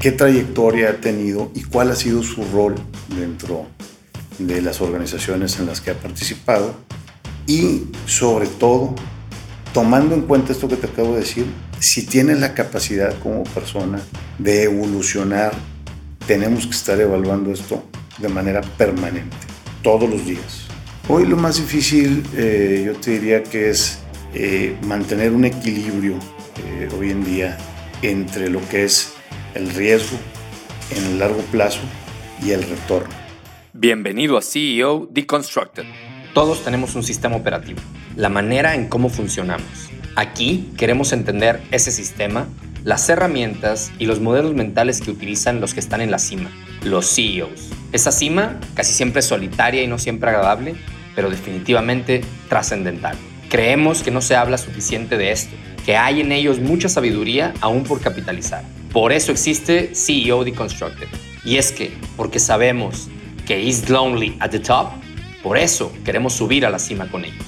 qué trayectoria ha tenido y cuál ha sido su rol dentro de las organizaciones en las que ha participado y sobre todo, tomando en cuenta esto que te acabo de decir, si tiene la capacidad como persona de evolucionar, tenemos que estar evaluando esto de manera permanente, todos los días. Hoy lo más difícil, eh, yo te diría que es eh, mantener un equilibrio eh, hoy en día entre lo que es el riesgo en el largo plazo y el retorno. Bienvenido a CEO Deconstructed. Todos tenemos un sistema operativo, la manera en cómo funcionamos. Aquí queremos entender ese sistema, las herramientas y los modelos mentales que utilizan los que están en la cima, los CEOs. Esa cima casi siempre es solitaria y no siempre agradable, pero definitivamente trascendental. Creemos que no se habla suficiente de esto, que hay en ellos mucha sabiduría aún por capitalizar. Por eso existe CEO Deconstructed. Y es que, porque sabemos que is lonely at the top, por eso queremos subir a la cima con ellos.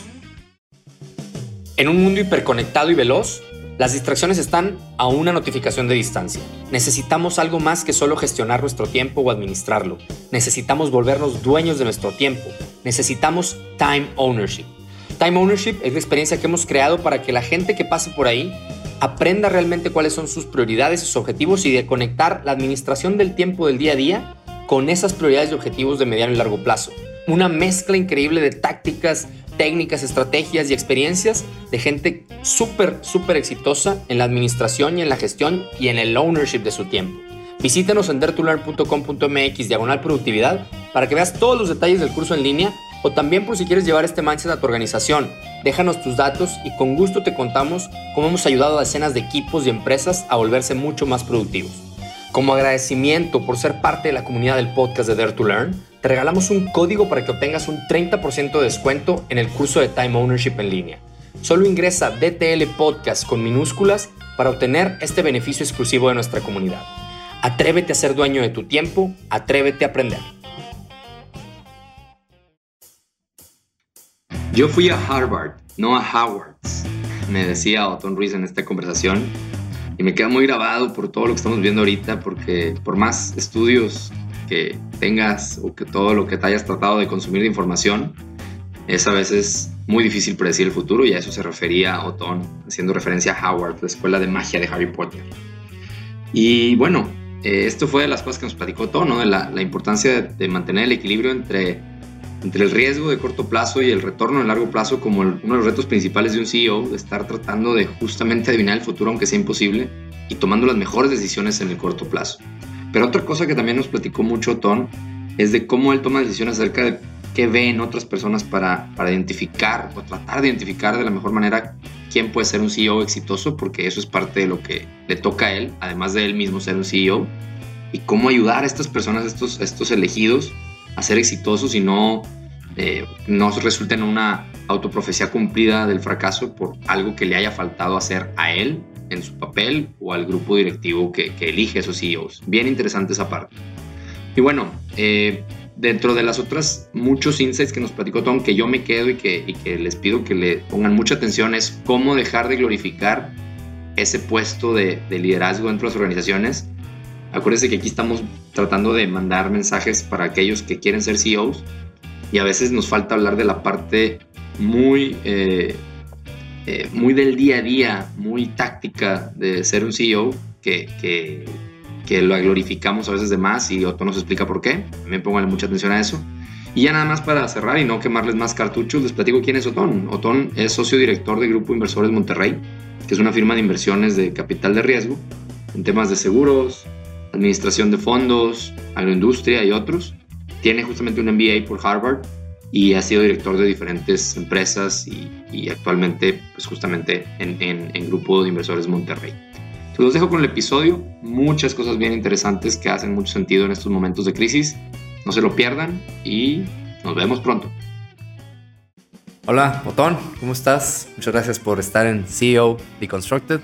En un mundo hiperconectado y veloz, las distracciones están a una notificación de distancia. Necesitamos algo más que solo gestionar nuestro tiempo o administrarlo. Necesitamos volvernos dueños de nuestro tiempo. Necesitamos time ownership. Time ownership es la experiencia que hemos creado para que la gente que pase por ahí aprenda realmente cuáles son sus prioridades, sus objetivos y de conectar la administración del tiempo del día a día con esas prioridades y objetivos de mediano y largo plazo. Una mezcla increíble de tácticas, técnicas, estrategias y experiencias de gente súper, súper exitosa en la administración y en la gestión y en el ownership de su tiempo. Visítanos en dertulearn.com.mx diagonal productividad para que veas todos los detalles del curso en línea o también por si quieres llevar este mindset a tu organización. Déjanos tus datos y con gusto te contamos cómo hemos ayudado a decenas de equipos y empresas a volverse mucho más productivos. Como agradecimiento por ser parte de la comunidad del podcast de Dare to Learn, te regalamos un código para que obtengas un 30% de descuento en el curso de Time Ownership en línea. Solo ingresa DTL Podcast con minúsculas para obtener este beneficio exclusivo de nuestra comunidad. Atrévete a ser dueño de tu tiempo, atrévete a aprender. Yo fui a Harvard, no a Howard, me decía Otón Ruiz en esta conversación. Y me queda muy grabado por todo lo que estamos viendo ahorita, porque por más estudios que tengas o que todo lo que te hayas tratado de consumir de información, es a veces muy difícil predecir el futuro y a eso se refería Otón, haciendo referencia a Howard, la escuela de magia de Harry Potter. Y bueno, eh, esto fue de las cosas que nos platicó Otón, ¿no? de la, importancia de mantener el equilibrio entre entre el riesgo de corto plazo y el retorno de largo plazo como uno de los retos principales de un CEO, de estar tratando de justamente adivinar el futuro aunque sea imposible y tomando las mejores decisiones en el corto plazo. Pero otra cosa que también nos platicó mucho Ton es de cómo él toma decisiones acerca de qué ve en otras personas para, para identificar o tratar de identificar de la mejor manera quién puede ser un CEO exitoso, porque eso es parte de lo que le toca a él, además de él mismo ser un CEO, y cómo ayudar a estas personas, estos, estos elegidos, a ser exitosos y no, eh, no resulten en una autoprofecía cumplida del fracaso por algo que le haya faltado hacer a él en su papel o al grupo directivo que, que elige esos CEOs. Bien interesante esa parte. Y bueno, eh, dentro de las otras muchos insights que nos platicó Tom, que yo me quedo y que, y que les pido que le pongan mucha atención, es cómo dejar de glorificar ese puesto de, de liderazgo dentro de las organizaciones Acuérdense que aquí estamos tratando de mandar mensajes para aquellos que quieren ser CEOs y a veces nos falta hablar de la parte muy, eh, eh, muy del día a día, muy táctica de ser un CEO, que, que, que lo glorificamos a veces de más y Otto nos explica por qué. Me pongo mucha atención a eso. Y ya nada más para cerrar y no quemarles más cartuchos, les platico quién es Otón. Otón es socio director de Grupo Inversores Monterrey, que es una firma de inversiones de capital de riesgo en temas de seguros, administración de fondos, agroindustria y otros. Tiene justamente un MBA por Harvard y ha sido director de diferentes empresas y, actualmente pues justamente en, en, Grupo de Inversores Monterrey. Te los dejo con el episodio, muchas cosas bien interesantes que hacen mucho sentido en estos momentos de crisis. No se lo pierdan y nos vemos pronto. Hola, Otón, ¿cómo estás? Muchas gracias por estar en CEO Deconstructed.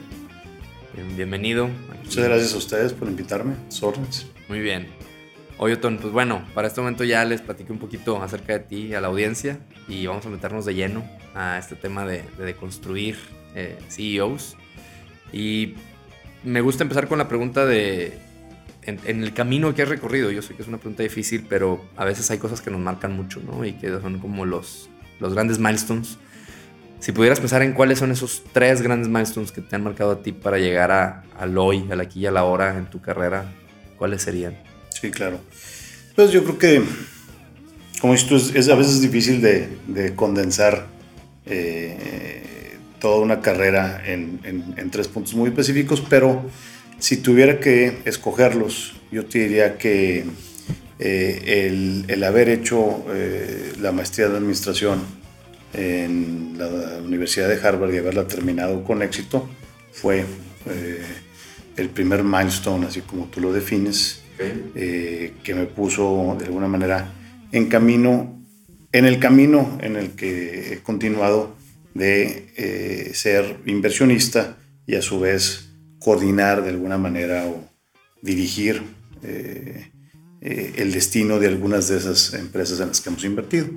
Bienvenido Muchas gracias a ustedes por invitarme. Sornes. Muy bien. Oye, Otón, pues bueno, para este momento ya les platiqué un poquito acerca de ti a la audiencia y vamos a meternos de lleno a este tema de, de construir eh, CEOs. Y me gusta empezar con la pregunta de en, el camino que has recorrido, yo sé que es una pregunta difícil, pero a veces hay cosas que nos marcan mucho, ¿no? Y que son como los, los grandes milestones. Si pudieras pensar en cuáles son esos tres grandes milestones que te han marcado a ti para llegar a, al hoy, al aquí y a la hora en tu carrera, ¿cuáles serían? Sí, claro. Pues yo creo que, como dices es, a veces difícil de, de condensar eh, toda una carrera en, tres puntos muy específicos, pero si tuviera que escogerlos, yo te diría que eh, el, el, haber hecho eh, la maestría de administración en la Universidad de Harvard y haberla terminado con éxito fue el primer milestone, así como tú lo defines, eh, que me puso de alguna manera en camino, en el camino en el que he continuado de eh, ser inversionista y a su vez coordinar de alguna manera o dirigir eh, el destino de algunas de esas empresas en las que hemos invertido.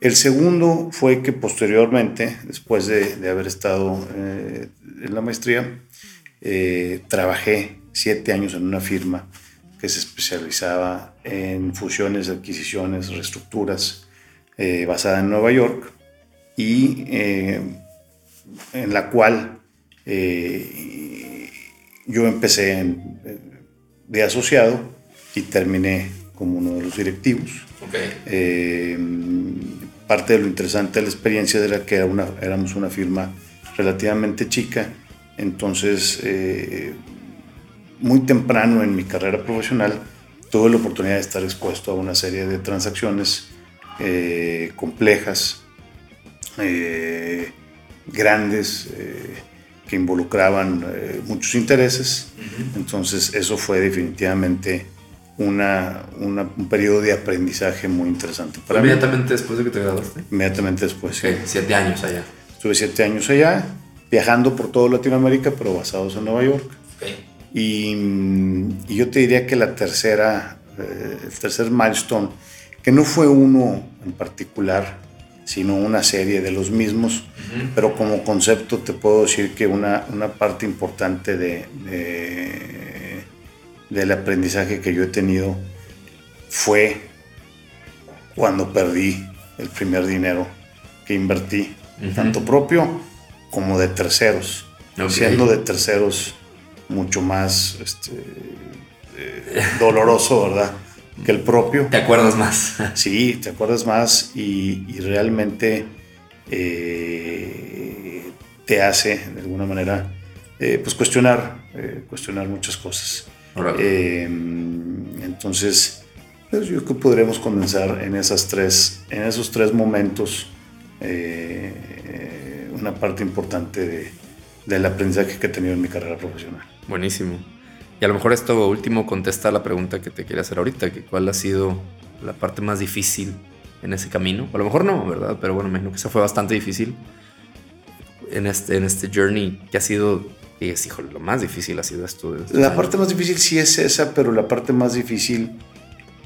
El segundo fue que posteriormente, después de, de haber estado en la maestría, trabajé siete años en una firma que se especializaba en fusiones, adquisiciones, reestructuras, eh, basada en Nueva York, y eh, en la cual eh, yo empecé de asociado y terminé como uno de los directivos. Parte de lo interesante de la experiencia era que era una, éramos una firma relativamente chica, entonces muy temprano en mi carrera profesional tuve la oportunidad de estar expuesto a una serie de transacciones eh, complejas, eh, grandes, eh, que involucraban muchos intereses. Entonces eso fue definitivamente una, un periodo de aprendizaje muy interesante para ¿Inmediatamente después de que te graduaste? Inmediatamente después, sí. Siete años allá. Estuve siete años allá, viajando por toda Latinoamérica, pero basados en Nueva York. Y, yo te diría que la tercera, eh, el tercer milestone, que no fue uno en particular, sino una serie de los mismos, pero como concepto te puedo decir que una, una parte importante de, del aprendizaje que yo he tenido fue cuando perdí el primer dinero que invertí, tanto propio como de terceros, siendo de terceros mucho más este, eh, doloroso, ¿verdad? Que el propio. ¿Te acuerdas más? Sí, te acuerdas más y, realmente eh, te hace, de alguna manera, eh, pues cuestionar, cuestionar muchas cosas. Entonces, pues yo creo que podremos condensar en, esas tres, en esos tres momentos una parte importante de, del aprendizaje que he tenido en mi carrera profesional. Buenísimo. Y a lo mejor esto último contesta la pregunta que te quería hacer ahorita, que cuál ha sido la parte más difícil en ese camino. a lo mejor no, ¿verdad? Pero bueno, me imagino que eso fue bastante difícil en este, en este journey que ha sido, y es, híjole, lo más difícil ha sido esto. la parte más difícil sí es esa, pero la parte más difícil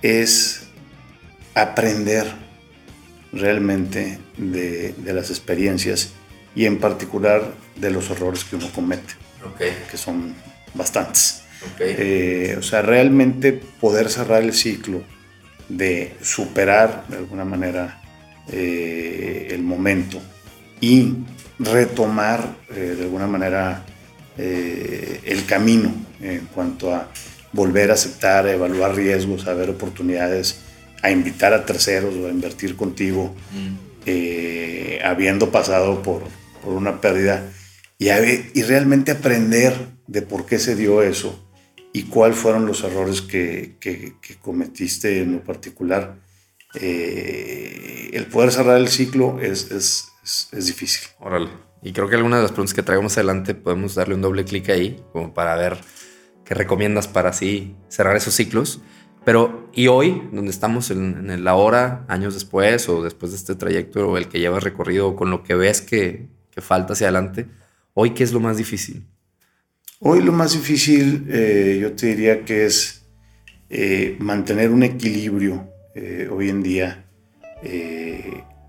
es aprender realmente de, de las experiencias y en particular de los errores que uno comete, que son bastantes. Eh, o sea, realmente poder cerrar el ciclo de superar de alguna manera eh, el momento y retomar eh, de alguna manera el camino en cuanto a volver a aceptar, a evaluar riesgos, a ver oportunidades, a invitar a terceros o a invertir contigo, mm. habiendo pasado por, por una pérdida y, y realmente aprender de por qué se dio eso y cuáles fueron los errores que, que, cometiste en lo particular. Eh, el poder cerrar el ciclo es, es, es, difícil. Órale. Y creo que algunas de las preguntas que traigamos adelante podemos darle un doble clic ahí, como para ver qué recomiendas para así cerrar esos ciclos. Pero, ¿y hoy, donde estamos en, en la hora, años después, o después de este trayecto, o el que llevas recorrido, con lo que ves que, que falta hacia adelante. Hoy, ¿qué es lo más difícil? Hoy lo más difícil eh, yo te diría que es eh, mantener un equilibrio eh, hoy en día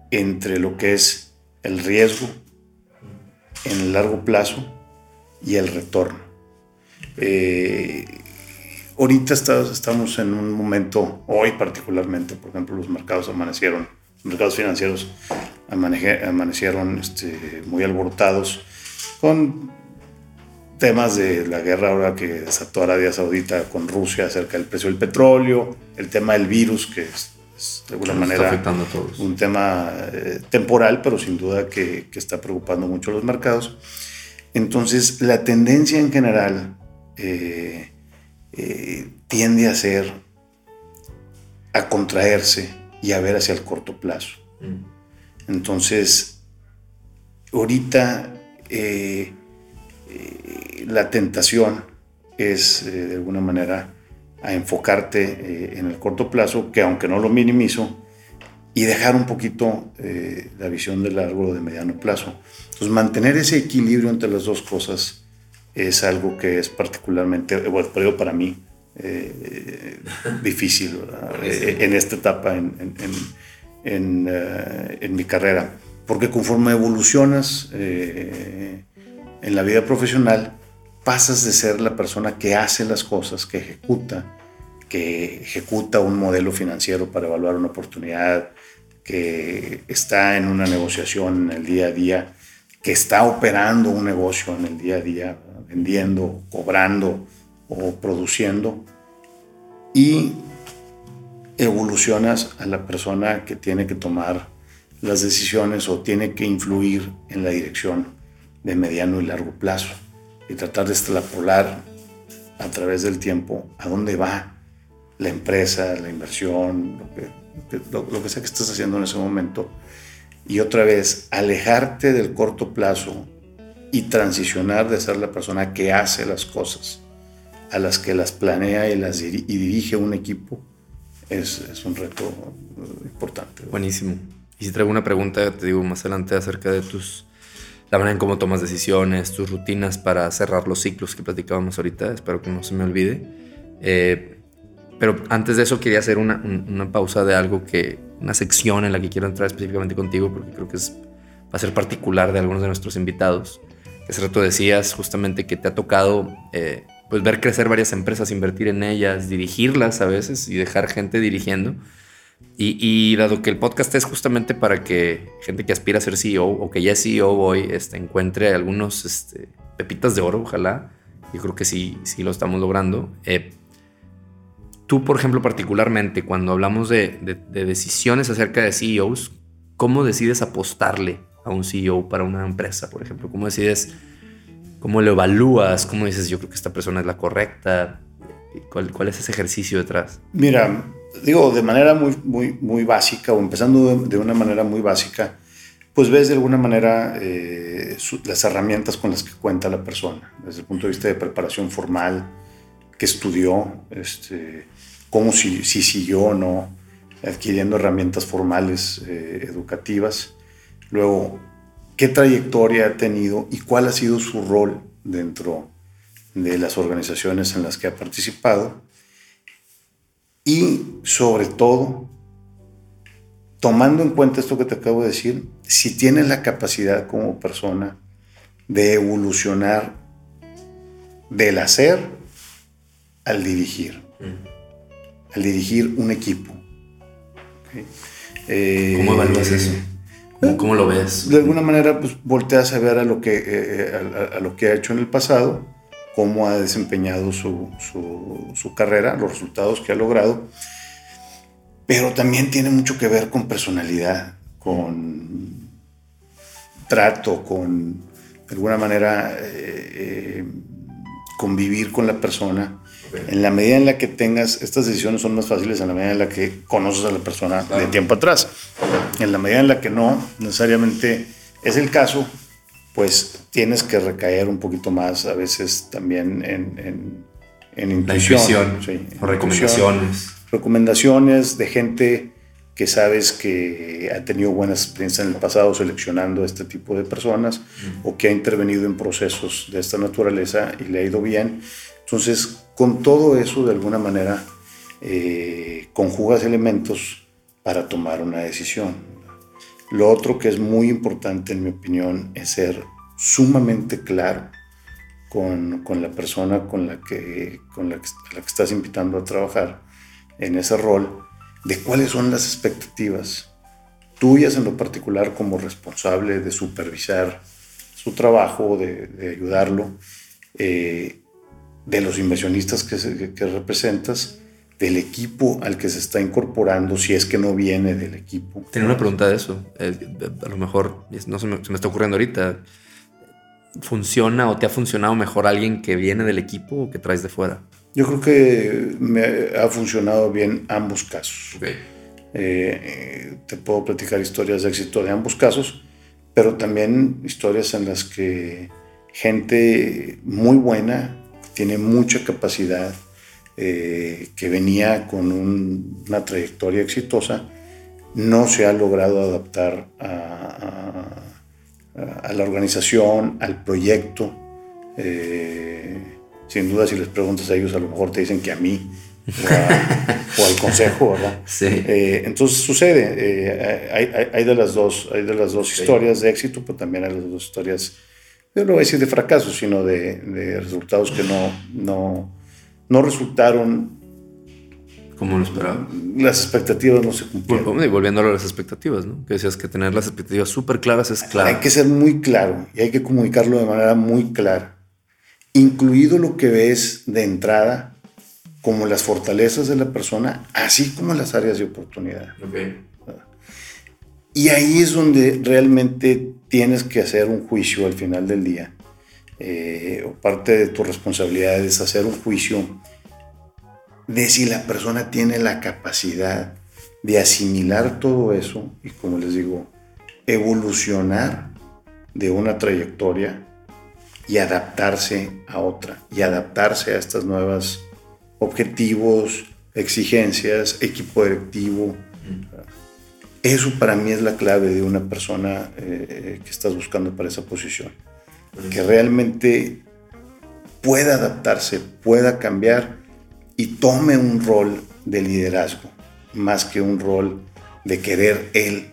entre lo que es el riesgo en el largo plazo y el retorno. ahorita estamos en un momento, hoy particularmente, por ejemplo, los mercados amanecieron, los mercados financieros amanecieron este, muy alborotados con temas de la guerra ahora que desató Arabia Saudita con Rusia acerca del precio del petróleo, el tema del virus que es, de alguna manera un tema eh, temporal, pero sin duda que, que, está preocupando mucho a los mercados. Entonces, la tendencia en general eh, eh, tiende a ser, a contraerse y a ver hacia el corto plazo. Mm. Entonces, ahorita la tentación es de alguna manera a enfocarte en el corto plazo, que aunque no lo minimizo, y dejar un poquito la visión de largo o de mediano plazo. Entonces, mantener ese equilibrio entre las dos cosas es algo que es particularmente, bueno, para mí, eh, difícil eh, en esta etapa en, en, eh, en, mi carrera. Porque conforme evolucionas en la vida profesional, pasas de ser la persona que hace las cosas, que ejecuta, que ejecuta un modelo financiero para evaluar una oportunidad, que está en una negociación en el día a día, que está operando un negocio en el día a día, vendiendo, cobrando o produciendo, y evolucionas a la persona que tiene que tomar las decisiones o tiene que influir en la dirección de mediano y largo plazo y tratar de extrapolar a través del tiempo a dónde va la empresa, la inversión, lo que, sea que estés haciendo en ese momento y otra vez alejarte del corto plazo y transicionar de ser la persona que hace las cosas a las que las planea y las dirige un equipo es, es, un reto importante. Buenísimo. Y si traigo una pregunta, te digo más adelante acerca de tus la manera en cómo tomas decisiones, tus rutinas para cerrar los ciclos que platicábamos ahorita, espero que no se me olvide. Eh, pero antes de eso quería hacer una, una pausa de algo que una sección en la que quiero entrar específicamente contigo porque creo que es, va a ser particular de algunos de nuestros invitados. Hace rato decías justamente que te ha tocado eh, pues ver crecer varias empresas, invertir en ellas, dirigirlas a veces y dejar gente dirigiendo. Y, dado que el podcast es justamente para que gente que aspira a ser CEO o que ya es CEO hoy este, encuentre algunos este, pepitas de oro, ojalá. Yo creo que sí, sí lo estamos logrando. Eh, Tú, por ejemplo, particularmente, cuando hablamos de, decisiones acerca de CEOs, ¿cómo decides apostarle a un CEO para una empresa, por ejemplo? ¿Cómo decides, cómo lo evalúas? ¿Cómo dices, yo creo que esta persona es la correcta? ¿Cuál, cuál es ese ejercicio detrás? Mira, digo, de manera muy, muy, muy básica, o empezando de, una manera muy básica, pues ves de alguna manera eh, las herramientas con las que cuenta la persona, desde el punto de vista de preparación formal, que estudió, este, cómo si, si siguió o no adquiriendo herramientas formales eh, educativas. Luego, qué trayectoria ha tenido y cuál ha sido su rol dentro de las organizaciones en las que ha participado. Y sobre todo, tomando en cuenta esto que te acabo de decir, si tiene la capacidad como persona de evolucionar del hacer al dirigir. Mm al dirigir un equipo. Eh, ¿Cómo evalúas eso? ¿Cómo, lo ves? De alguna manera, pues volteas a ver a lo que, eh, a, lo que ha hecho en el pasado, cómo ha desempeñado su, su, carrera, los resultados que ha logrado, pero también tiene mucho que ver con personalidad, con trato, con, de alguna manera, eh, convivir con la persona. En la medida en la que tengas, estas decisiones son más fáciles en la medida en la que conoces a la persona de tiempo atrás. En la medida en la que no necesariamente es el caso, pues tienes que recaer un poquito más a veces también en, en, intuición. o recomendaciones. Recomendaciones de gente que sabes que ha tenido buenas experiencias en el pasado seleccionando a este tipo de personas o que ha intervenido en procesos de esta naturaleza y le ha ido bien. Entonces, con todo eso, de alguna manera, eh, conjugas elementos para tomar una decisión. Lo otro que es muy importante, en mi opinión, es ser sumamente claro con, con, la persona con la, que, con la que, estás invitando a trabajar en ese rol, de cuáles son las expectativas tuyas en lo particular como responsable de supervisar su trabajo, de, ayudarlo, eh, de los inversionistas que, que, representas, del equipo al que se está incorporando, si es que no viene del equipo. Tenía una pregunta de eso. Eh, a lo mejor, no se me, se me, está ocurriendo ahorita. ¿Funciona o te ha funcionado mejor alguien que viene del equipo o que traes de fuera? Yo creo que me ha funcionado bien ambos casos. Okay. Eh, te puedo platicar historias de éxito de ambos casos, pero también historias en las que gente muy buena, tiene mucha capacidad, eh, que venía con un, una trayectoria exitosa, no se ha logrado adaptar a, a, a la organización, al proyecto. Eh, sin duda, si les preguntas a ellos, a lo mejor te dicen que a mí o, al consejo, ¿verdad? Sí. Eh, entonces sucede, eh, hay, hay, de las dos, hay de las dos sí. historias de éxito, pero también hay de las dos historias, yo no voy a decir de fracaso, sino de, de resultados que no, no, no resultaron como lo esperaba. Las expectativas no se cumplieron. Y volviendo a las expectativas, ¿no? Que decías que tener las expectativas súper claras es claro. Hay que ser muy claro y hay que comunicarlo de manera muy clara, incluido lo que ves de entrada como las fortalezas de la persona, así como las áreas de oportunidad. Okay. Y ahí es donde realmente tienes que hacer un juicio al final del día. Eh, o parte de tu responsabilidad es hacer un juicio de si la persona tiene la capacidad de asimilar todo eso y, como les digo, evolucionar de una trayectoria y adaptarse a otra, y adaptarse a estas nuevas objetivos, exigencias, equipo directivo. Eso para mí es la clave de una persona eh, que estás buscando para esa posición. Que realmente pueda adaptarse, pueda cambiar y tome un rol de liderazgo, más que un rol de querer él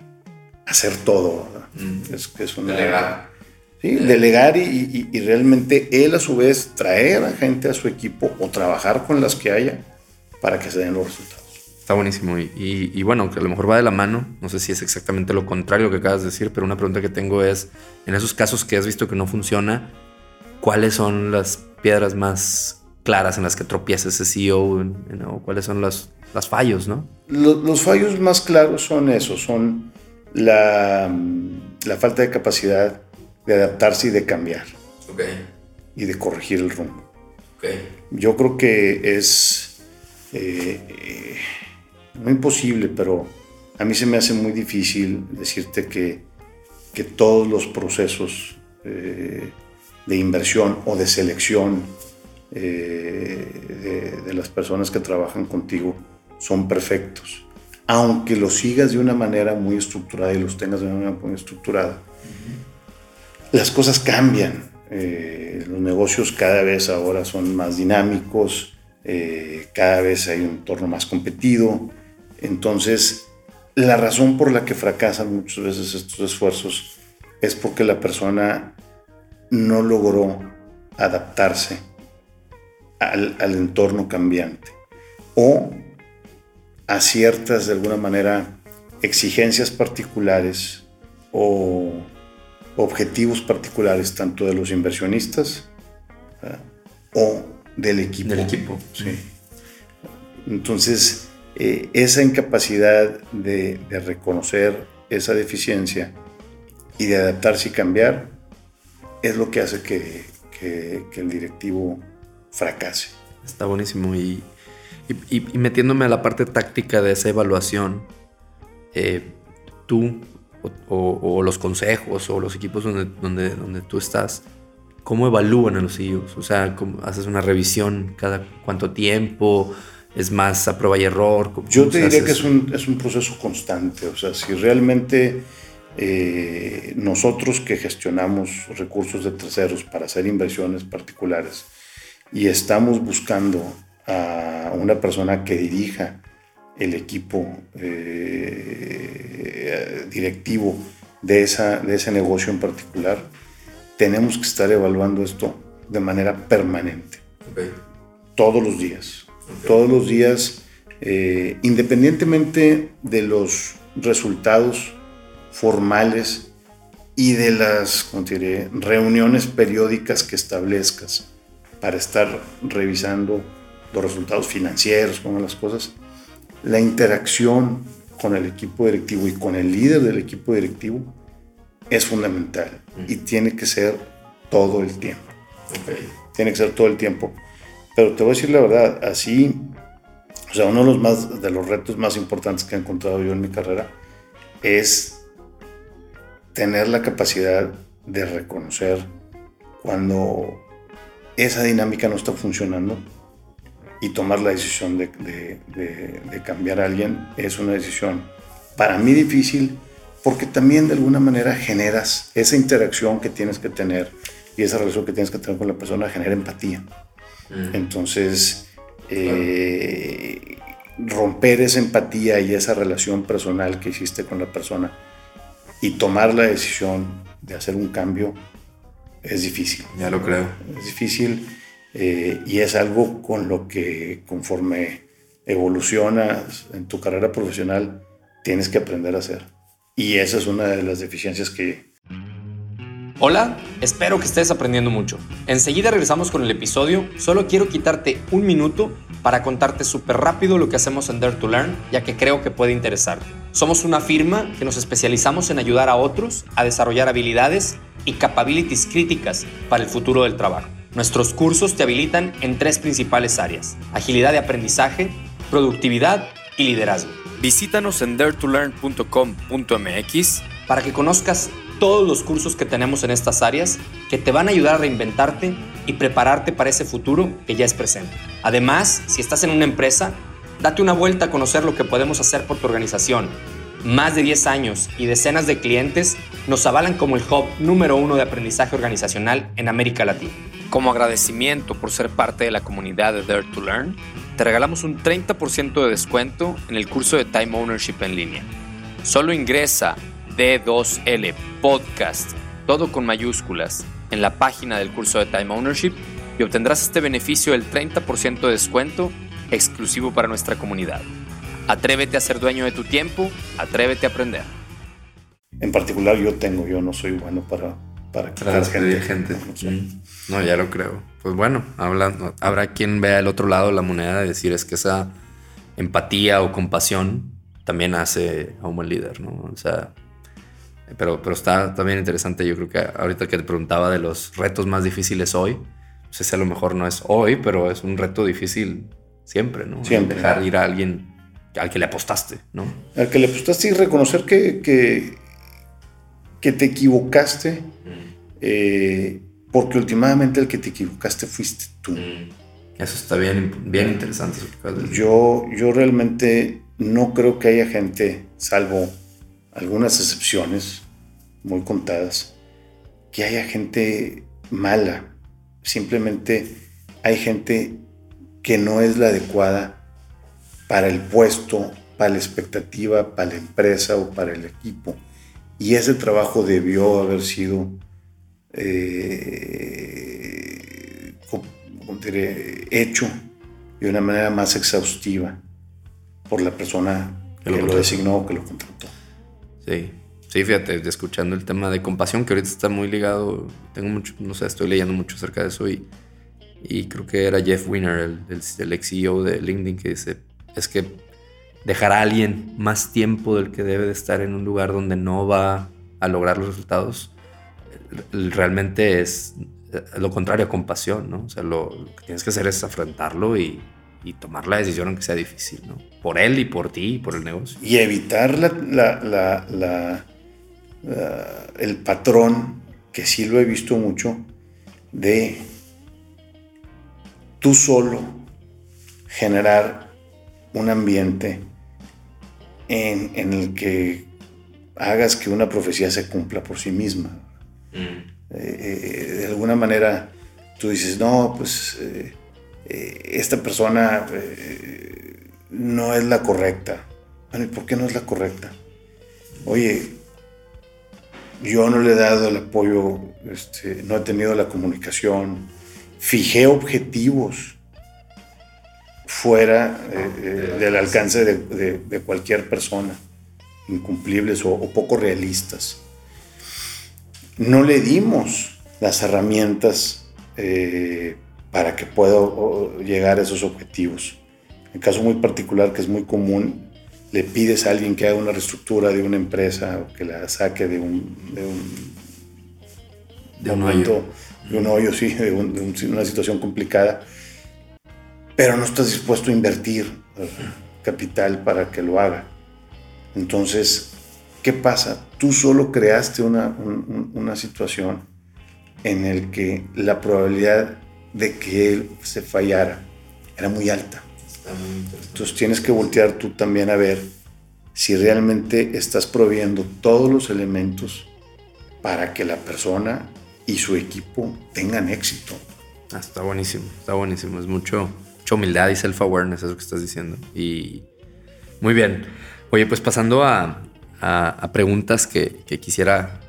hacer todo. Mm. Es, es una, Delegar. Sí, delegar y, y, y, realmente él a su vez traer a gente a su equipo o trabajar con las que haya para que se den los resultados. Está buenísimo y, y, y, bueno, que a lo mejor va de la mano, no sé si es exactamente lo contrario que acabas de decir, pero una pregunta que tengo es, en esos casos que has visto que no funciona, ¿cuáles son las piedras más claras en las que tropieza ese CEO? ¿no? ¿Cuáles son los, los fallos? ¿no? Los, los, fallos más claros son esos, son la, la falta de capacidad de adaptarse y de cambiar. Okay. Y de corregir el rumbo. Okay. Yo creo que es eh, eh, no imposible, pero a mí se me hace muy difícil decirte que, que todos los procesos eh, de inversión o de selección de, de las personas que trabajan contigo son perfectos. Aunque los sigas de una manera muy estructurada y los tengas de una manera muy estructurada, las cosas cambian. Eh, los negocios cada vez ahora son más dinámicos, eh, cada vez hay un entorno más competido. Entonces, la razón por la que fracasan muchas veces estos esfuerzos es porque la persona no logró adaptarse al, al entorno cambiante o a ciertas, de alguna manera, exigencias particulares o objetivos particulares tanto de los inversionistas ¿verdad? o del equipo. Del equipo. Sí. Entonces, eh, esa incapacidad de, de, reconocer esa deficiencia y de adaptarse y cambiar es lo que hace que, que, que el directivo fracase. Está buenísimo. Y, y, y, metiéndome a la parte táctica de esa evaluación, eh, tú o, o, o, los consejos o los equipos donde, donde, donde tú estás, ¿cómo evalúan a los CEOs? O sea, ¿haces una revisión cada cuánto tiempo? ¿Es más a prueba y error? Yo te diría que es un, es un proceso constante. O sea, si realmente eh, nosotros que gestionamos recursos de terceros para hacer inversiones particulares y estamos buscando a una persona que dirija el equipo eh, directivo de, esa, de ese negocio en particular, tenemos que estar evaluando esto de manera permanente. Todos los días. Todos los días, eh, independientemente de los resultados formales y de las reuniones periódicas que establezcas para estar revisando los resultados financieros, cómo las cosas, la interacción con el equipo directivo y con el líder del equipo directivo es fundamental y tiene que ser todo el tiempo. Tiene que ser todo el tiempo. Pero te voy a decir la verdad, así, o sea, uno de los, más, de los retos más importantes que he encontrado yo en mi carrera es tener la capacidad de reconocer cuando esa dinámica no está funcionando y tomar la decisión de, de, cambiar a alguien es una decisión para mí difícil porque también de alguna manera generas esa interacción que tienes que tener y esa relación que tienes que tener con la persona genera empatía. Mm. Entonces, eh, romper esa empatía y esa relación personal que hiciste con la persona y tomar la decisión de hacer un cambio es difícil. Ya lo creo. Es difícil eh, y es algo con lo que conforme evolucionas en tu carrera profesional tienes que aprender a hacer. Y esa es una de las deficiencias que... Hola, espero que estés aprendiendo mucho. Enseguida regresamos con el episodio. Solo quiero quitarte un minuto para contarte súper rápido lo que hacemos en Dare to Learn, ya que creo que puede interesarte. Somos una firma que nos especializamos en ayudar a otros a desarrollar habilidades y capabilities críticas para el futuro del trabajo. Nuestros cursos te habilitan en tres principales áreas, agilidad de aprendizaje, productividad y liderazgo. Visítanos en daretolearn.com.mx para que conozcas todos los cursos que tenemos en estas áreas que te van a ayudar a reinventarte y prepararte para ese futuro que ya es presente. Además, si estás en una empresa, Date una vuelta a conocer lo que podemos hacer por tu organización. Más de 10 años y decenas de clientes nos avalan como el hub número uno de aprendizaje organizacional en América Latina. Como agradecimiento por ser parte de la comunidad de Dare to Learn, te regalamos un 30% de descuento en el curso de Time Ownership en línea. Solo ingresa D2L Podcast, todo con mayúsculas, en la página del curso de Time Ownership y obtendrás este beneficio del 30% de descuento exclusivo para nuestra comunidad. Atrévete a ser dueño de tu tiempo, atrévete a aprender. En particular yo tengo, yo no soy bueno para para gente. gente. No, ya lo creo. Pues bueno, hablando, habrá quien vea el otro lado de la moneda de decir es que esa empatía o compasión también hace a un buen líder, ¿no? O sea, pero, pero está también interesante. Yo creo que ahorita que te preguntaba de los retos más difíciles hoy, sé si a lo mejor no es hoy, pero es un reto difícil Siempre, ¿no? Siempre. Dejar ir a alguien al que le apostaste, ¿no? Al que le apostaste y reconocer que, que, que te equivocaste, eh, porque últimamente el que te equivocaste fuiste tú. Eso está bien, bien interesante. Yo, yo realmente no creo que haya gente, salvo algunas excepciones muy contadas, que haya gente mala. Simplemente hay gente que no es la adecuada para el puesto, para la expectativa, para la empresa o para el equipo. Y ese trabajo debió haber sido eh, hecho de una manera más exhaustiva por la persona que, lo, designó o que lo contrató. Sí, sí, fíjate, escuchando el tema de compasión, que ahorita está muy ligado, tengo mucho, no sé, estoy leyendo mucho acerca de eso y y creo que era Jeff Winner, el, el, ex CEO de LinkedIn, que dice, es que dejar a alguien más tiempo del que debe de estar en un lugar donde no va a lograr los resultados, realmente es lo contrario a compasión, ¿no? O sea, lo, que tienes que hacer es afrontarlo y, y, tomar la decisión aunque sea difícil, ¿no? Por él y por ti y por el negocio. Y evitar la, la, la, el patrón, que sí lo he visto mucho, de tú solo generar un ambiente en, el que hagas que una profecía se cumpla por sí misma. Mm. Eh, eh, de alguna manera tú dices, no, pues eh, esta persona no es la correcta. ¿y por qué no es la correcta? Oye, yo no le he dado el apoyo, este, no he tenido la comunicación, fijé objetivos fuera eh, eh, del alcance de, cualquier persona, incumplibles o, poco realistas. No le dimos las herramientas eh, para que pueda llegar a esos objetivos. En caso muy particular, que es muy común, le pides a alguien que haga una reestructura de una empresa o que la saque de un, de un, de un hoyo. De un hoyo, sí, de, una situación complicada, pero no estás dispuesto a invertir capital para que lo haga. Entonces, ¿qué pasa? Tú solo creaste una, una situación en la que la probabilidad de que él se fallara era muy alta. Entonces tienes que voltear tú también a ver si realmente estás proviendo todos los elementos para que la persona y su equipo tengan éxito. Ah, está buenísimo, está buenísimo. Es mucho, mucha humildad y self-awareness, eso que estás diciendo. Y muy bien. Oye, pues pasando a, preguntas que, quisiera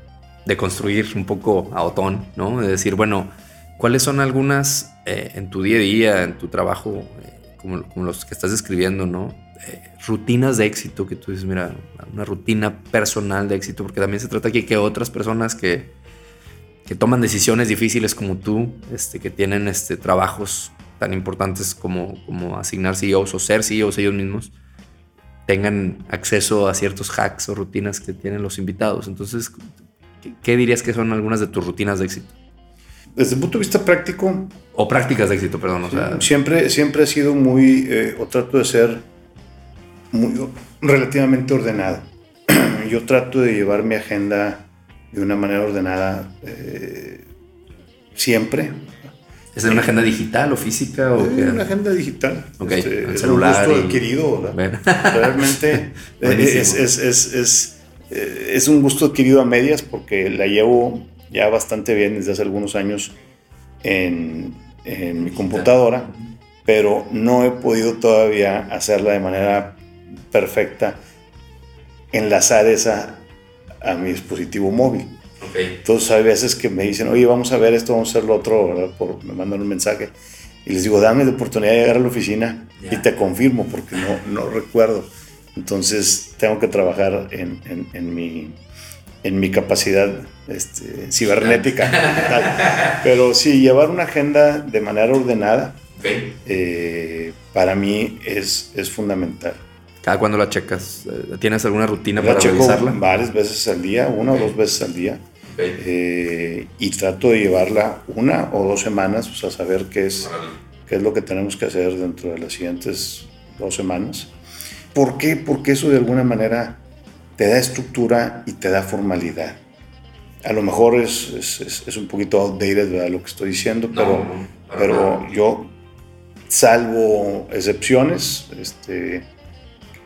deconstruir un poco a Otón, ¿no? De decir, bueno, ¿cuáles son algunas eh, en tu día a día, en tu trabajo, eh, como, los que estás describiendo, ¿no? Eh, rutinas de éxito que tú dices, mira, una rutina personal de éxito, porque también se trata aquí que otras personas que, que toman decisiones difíciles como tú, este, que tienen este, trabajos tan importantes como, como asignar CEOs o ser CEOs ellos mismos, tengan acceso a ciertos hacks o rutinas que tienen los invitados. Entonces, ¿qué, dirías que son algunas de tus rutinas de éxito? Desde el punto de vista práctico... O prácticas de éxito, perdón. siempre, siempre he sido muy, eh, o trato de ser muy, relativamente ordenado. Yo trato de llevar mi agenda de una manera ordenada eh, siempre. ¿Es una agenda digital o física? O una agenda digital. Okay. Este, celular. un gusto adquirido. Realmente es, es, es, es, un gusto adquirido a medias porque la llevo ya bastante bien desde hace algunos años en, en mi computadora, pero no he podido todavía hacerla de manera perfecta, enlazar esa a mi dispositivo móvil. Entonces hay veces que me dicen, oye, vamos a ver esto, vamos a hacer lo otro, Por, me mandan un mensaje y les digo, dame la oportunidad de llegar a la oficina y te confirmo porque no, no recuerdo. Entonces tengo que trabajar en, en, en mi en mi capacidad este, cibernética. Pero sí, llevar una agenda de manera ordenada eh, para mí es, es fundamental. ¿Cada cuándo la checas? Eh, ¿Tienes alguna rutina para revisarla? Varias veces al día, una o dos veces al día. Eh, y trato de llevarla una o dos semanas, o sea, saber qué es, qué es lo que tenemos que hacer dentro de las siguientes dos semanas. ¿Por qué? Porque eso de alguna manera te da estructura y te da formalidad. A lo mejor es, es, es un poquito outdated ¿verdad? lo que estoy diciendo, pero, pero yo, salvo excepciones este,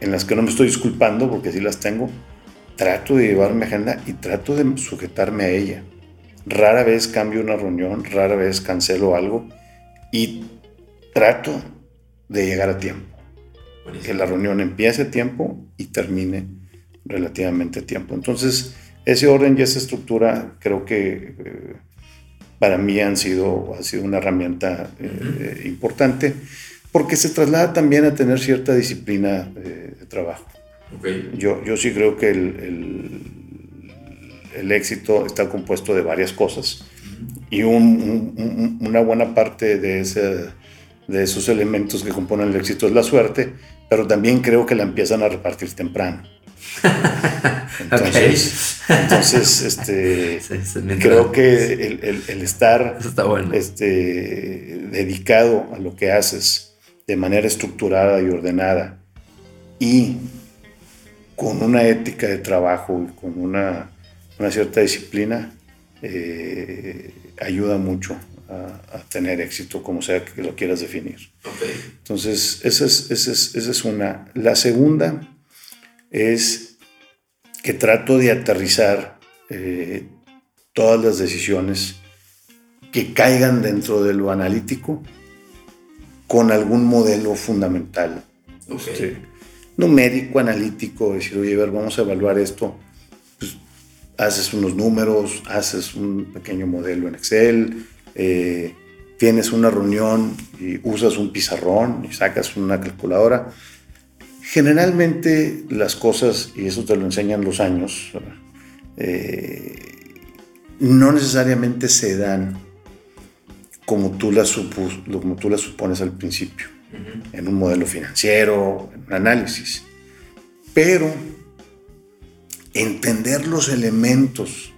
en las que no me estoy disculpando, porque sí las tengo, trato de llevar mi agenda y trato de sujetarme a ella. Rara vez cambio una reunión, rara vez cancelo algo y trato de llegar a tiempo. Que la reunión empiece a tiempo y termine relativamente tiempo. Entonces, ese orden y esa estructura creo que eh, para mí han sido, ha sido una herramienta eh, importante porque se traslada también a tener cierta disciplina eh, de trabajo. Yo, yo sí creo que el, el, éxito está compuesto de varias cosas y una buena parte de, ese, de esos elementos que componen el éxito es la suerte, pero también creo que la empiezan a repartir temprano. entonces, entonces este, creo que el, estar este, dedicado a lo que haces de manera estructurada y ordenada y con una ética de trabajo y con una, cierta disciplina, eh, ayuda mucho a, tener éxito, como sea que lo quieras definir. Entonces, esa es, esa, es, esa es una. La segunda es que trato de aterrizar eh, todas las decisiones que caigan dentro de lo analítico con algún modelo fundamental. Este, numérico, analítico, decir, oye, a ver, vamos a evaluar esto. Pues, haces unos números, haces un pequeño modelo en Excel, eh, tienes una reunión y usas un pizarrón y sacas una calculadora. Generalmente las cosas, y eso te lo enseñan los años, eh, no necesariamente se dan como tú las, como tú las supones al principio, en un modelo financiero, en un análisis. Pero entender los elementos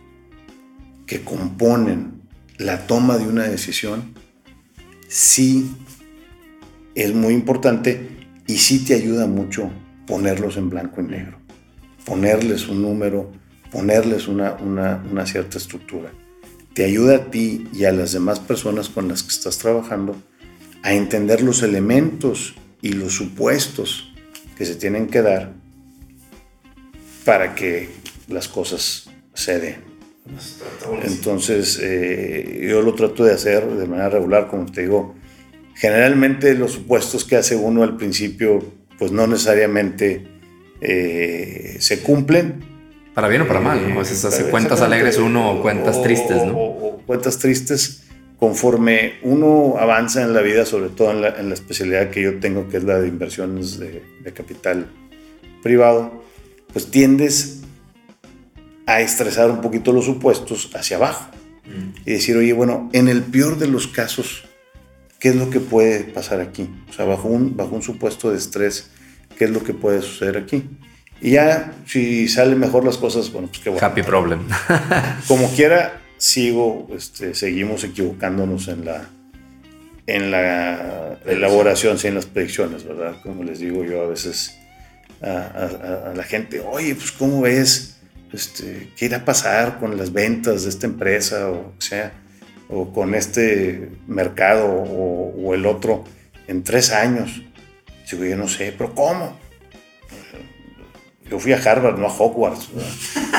que componen la toma de una decisión sí es muy importante y sí te ayuda mucho ponerlos en blanco y negro, ponerles un número, ponerles una, una, cierta estructura. Te ayuda a ti y a las demás personas con las que estás trabajando a entender los elementos y los supuestos que se tienen que dar para que las cosas se den. Entonces, eh, yo lo trato de hacer de manera regular, como te digo. Generalmente los supuestos que hace uno al principio, pues no necesariamente eh, se cumplen. Para bien o para mal, ¿no? Pues hace cuentas alegres uno o cuentas tristes, ¿no? O, cuentas tristes conforme uno avanza en la vida, sobre todo en la, especialidad que yo tengo, que es la de inversiones de, de capital privado, pues tiendes a estresar un poquito los supuestos hacia abajo mm. y decir, oye, bueno, en el peor de los casos, ¿qué es lo que puede pasar aquí? O sea, bajo un, bajo un supuesto de estrés, ¿qué es lo que puede suceder aquí? Y ya, si salen mejor las cosas, bueno, pues qué bueno. Happy problem. Como quiera, sigo, este, seguimos equivocándonos en la, en la elaboración, sí, en las predicciones, ¿verdad? Como les digo yo a veces a, a la gente, oye, pues ¿cómo ves? este, qué irá a pasar con las ventas de esta empresa o sea, o con este mercado o, el otro en tres años. Digo, yo no sé, pero ¿cómo? Yo fui a Harvard, no a Hogwarts.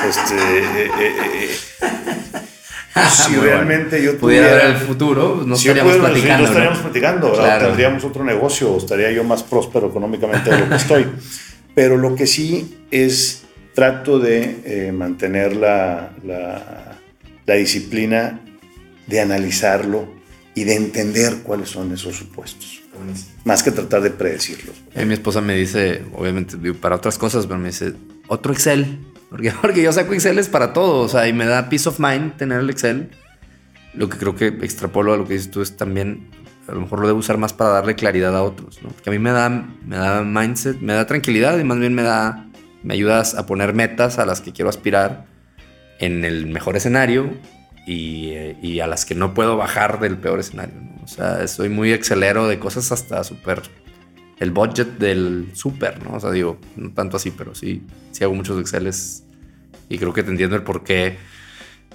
Este, eh, eh, eh, si realmente yo pudiera ver el futuro, no estaríamos platicando. no estaríamos platicando, tendríamos otro negocio, estaría yo más próspero económicamente de lo que estoy. Pero lo que sí es trato de eh, mantener la, la, disciplina de analizarlo y de entender cuáles son esos supuestos. Más que tratar de predecirlos. Eh, mi esposa me dice, obviamente, para otras cosas, pero me dice, otro Excel. Porque, porque yo saco Excel es para todo. O sea, y me da peace of mind tener el Excel. Lo que creo que extrapolo a lo que dices tú es también, a lo mejor lo debo usar más para darle claridad a otros. ¿no? Porque a mí me da, me da mindset, me da tranquilidad y más bien me da me ayudas a poner metas a las que quiero aspirar en el mejor escenario y, a las que no puedo bajar del peor escenario. O sea, soy muy excelero de cosas hasta súper... El budget del súper, ¿no? O sea, digo, no tanto así, pero sí, sí hago muchos Exceles y creo que te entiendo el por qué.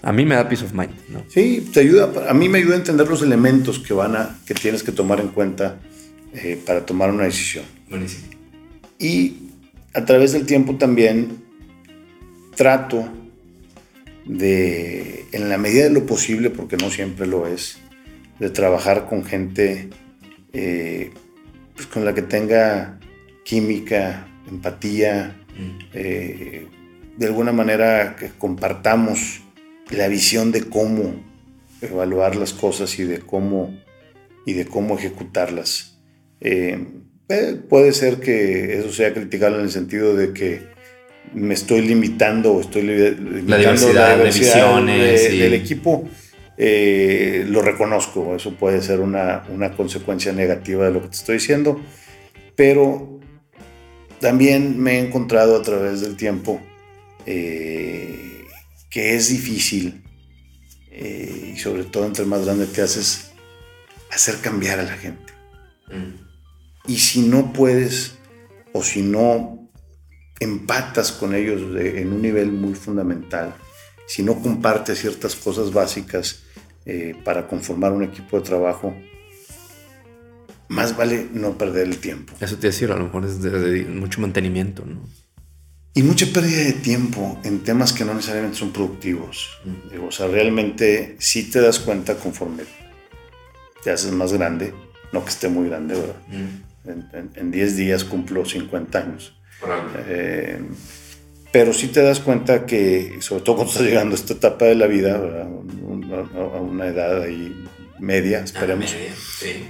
A mí me da peace of mind, ¿no? Sí, te ayuda. A mí me ayuda a entender los elementos que van a, que tienes que tomar en cuenta eh, para tomar una decisión. Buenísimo. Y a través del tiempo también trato de, en la medida de lo posible, porque no siempre lo es, de trabajar con gente eh, pues, con la que tenga química, empatía, mm. eh, de alguna manera que compartamos la visión de cómo evaluar las cosas y de cómo, y de cómo ejecutarlas. Eh, puede ser que eso sea criticable en el sentido de que me estoy limitando o estoy limitando la diversidad, de visiones del equipo. Eh, lo reconozco, eso puede ser una, una, consecuencia negativa de lo que te estoy diciendo, pero también me he encontrado a través del tiempo eh, que es difícil, y sobre todo entre más grande te haces, hacer cambiar a la gente. Mm. Y si no puedes o si no empatas con ellos en un nivel muy fundamental, si no compartes ciertas cosas básicas eh, para conformar un equipo de trabajo, más vale no perder el tiempo. Eso te decía, a lo mejor es de, mucho mantenimiento, ¿no? Y mucha pérdida de tiempo en temas que no necesariamente son productivos. o sea, realmente sí te das cuenta conforme te haces más grande, no que esté muy grande, ¿verdad? En 10 días cumplo 50 años. Eh, pero sí te das cuenta que, sobre todo cuando estás llegando a esta etapa de la vida, a una edad ahí media, esperemos,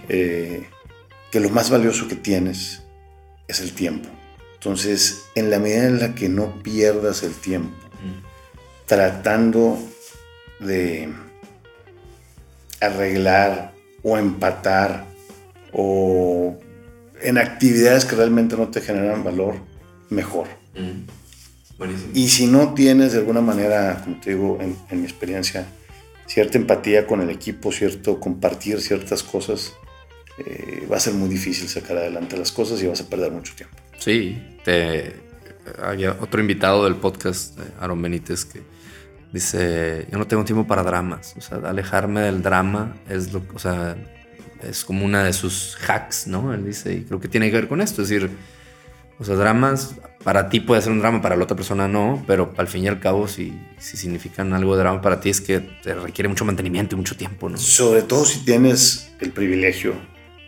eh, que lo más valioso que tienes es el tiempo. Entonces, en la medida en la que no pierdas el tiempo, tratando de arreglar o empatar o en actividades que realmente no te generan valor, mejor. Y si no tienes de alguna manera, como te digo, en, mi experiencia, cierta empatía con el equipo, cierto compartir ciertas cosas, eh, va a ser muy difícil sacar adelante las cosas y vas a perder mucho tiempo. Sí, te, había otro invitado del podcast, Aaron Benítez, que dice, yo no tengo tiempo para dramas, o sea, alejarme del drama es lo, o sea, es como una de sus hacks, ¿no? Él dice, y creo que tiene que ver con esto, es decir, o sea, dramas, para ti puede ser un drama, para la otra persona no, pero al fin y al cabo, si, si significan algo de drama para ti, es que te requiere mucho mantenimiento y mucho tiempo, ¿no? Sobre todo si tienes el privilegio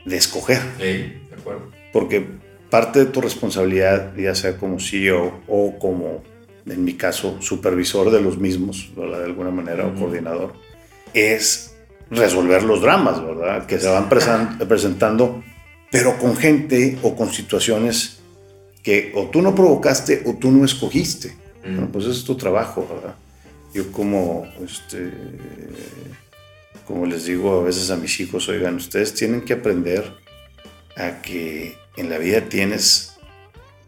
de escoger. Sí, de acuerdo. Porque parte de tu responsabilidad, ya sea como CEO o como, en mi caso, supervisor de los mismos, de alguna manera, o coordinador, es resolver los dramas, ¿verdad? Que se van presentando, pero con gente o con situaciones que o tú no provocaste o tú no escogiste. Bueno, pues ese es tu trabajo, ¿verdad? Yo como, este, como les digo a veces a mis hijos, oigan, ustedes tienen que aprender a que en la vida tienes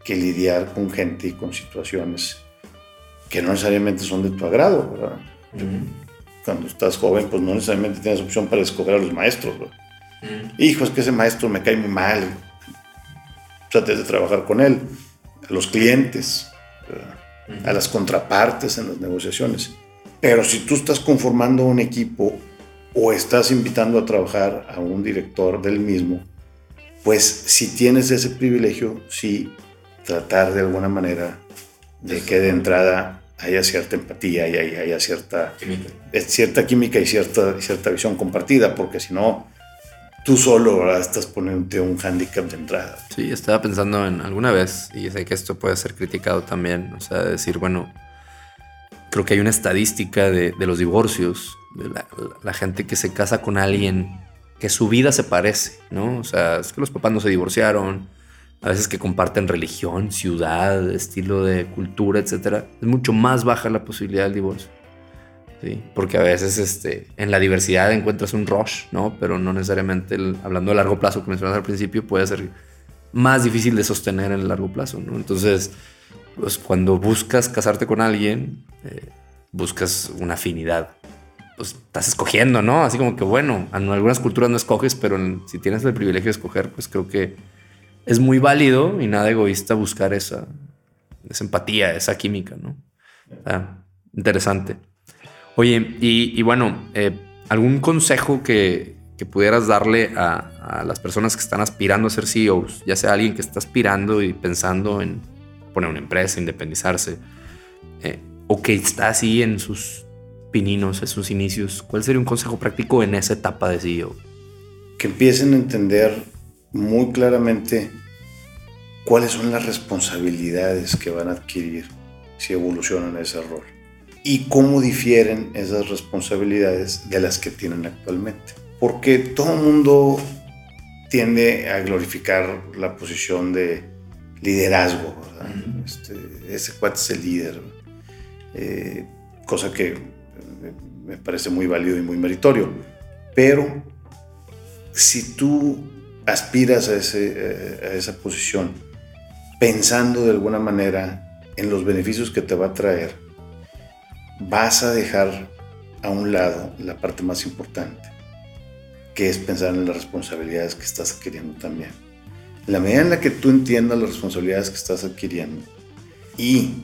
que lidiar con gente y con situaciones que no necesariamente son de tu agrado, ¿verdad? Cuando estás joven, pues no necesariamente tienes opción para escoger a los maestros, ¿verdad? Hijo, es que ese maestro me cae muy mal. Trates de trabajar con él. A los clientes, a las contrapartes en las negociaciones. Pero si tú estás conformando un equipo o estás invitando a trabajar a un director del mismo, pues si tienes ese privilegio, sí tratar de alguna manera de que de entrada haya cierta empatía y haya cierta química, cierta química y cierta, cierta visión compartida, porque si no, tú solo estás poniéndote un hándicap de entrada. Sí, estaba pensando en alguna vez, y sé que esto puede ser criticado también, o sea, decir, bueno, creo que hay una estadística de, los divorcios, de la gente que se casa con alguien que su vida se parece, ¿no? O sea, es que los papás no se divorciaron, a veces que comparten religión, ciudad, estilo de cultura, etc. Es mucho más baja la posibilidad del divorcio. ¿Sí? Porque a veces este, en la diversidad encuentras un rush, ¿no? Pero no necesariamente, hablando a largo plazo que mencionas al principio, puede ser más difícil de sostener en el largo plazo, ¿no? Entonces, pues cuando buscas casarte con alguien, eh, buscas una afinidad pues estás escogiendo, ¿no? Así como que, bueno, en algunas culturas no escoges, pero si tienes el privilegio de escoger, pues creo que es muy válido y nada egoísta buscar esa, esa empatía, esa química, ¿no? Ah, interesante. Oye, y, bueno, eh, ¿algún consejo que, que pudieras darle a, las personas que están aspirando a ser CEOs? Ya sea alguien que está aspirando y pensando en poner una empresa, independizarse, eh, o que está así en sus pininos, sus inicios, ¿cuál sería un consejo práctico en esa etapa de CEO? Que empiecen a entender muy claramente cuáles son las responsabilidades que van a adquirir si evolucionan ese rol y cómo difieren esas responsabilidades de las que tienen actualmente. Porque todo el mundo tiende a glorificar la posición de liderazgo, este, ese cuate es el líder, eh, cosa que me parece muy válido y muy meritorio. Pero si tú aspiras a, ese, a esa posición pensando de alguna manera en los beneficios que te va a traer, vas a dejar a un lado la parte más importante, que es pensar en las responsabilidades que estás adquiriendo también. En la medida en la que tú entiendas las responsabilidades que estás adquiriendo y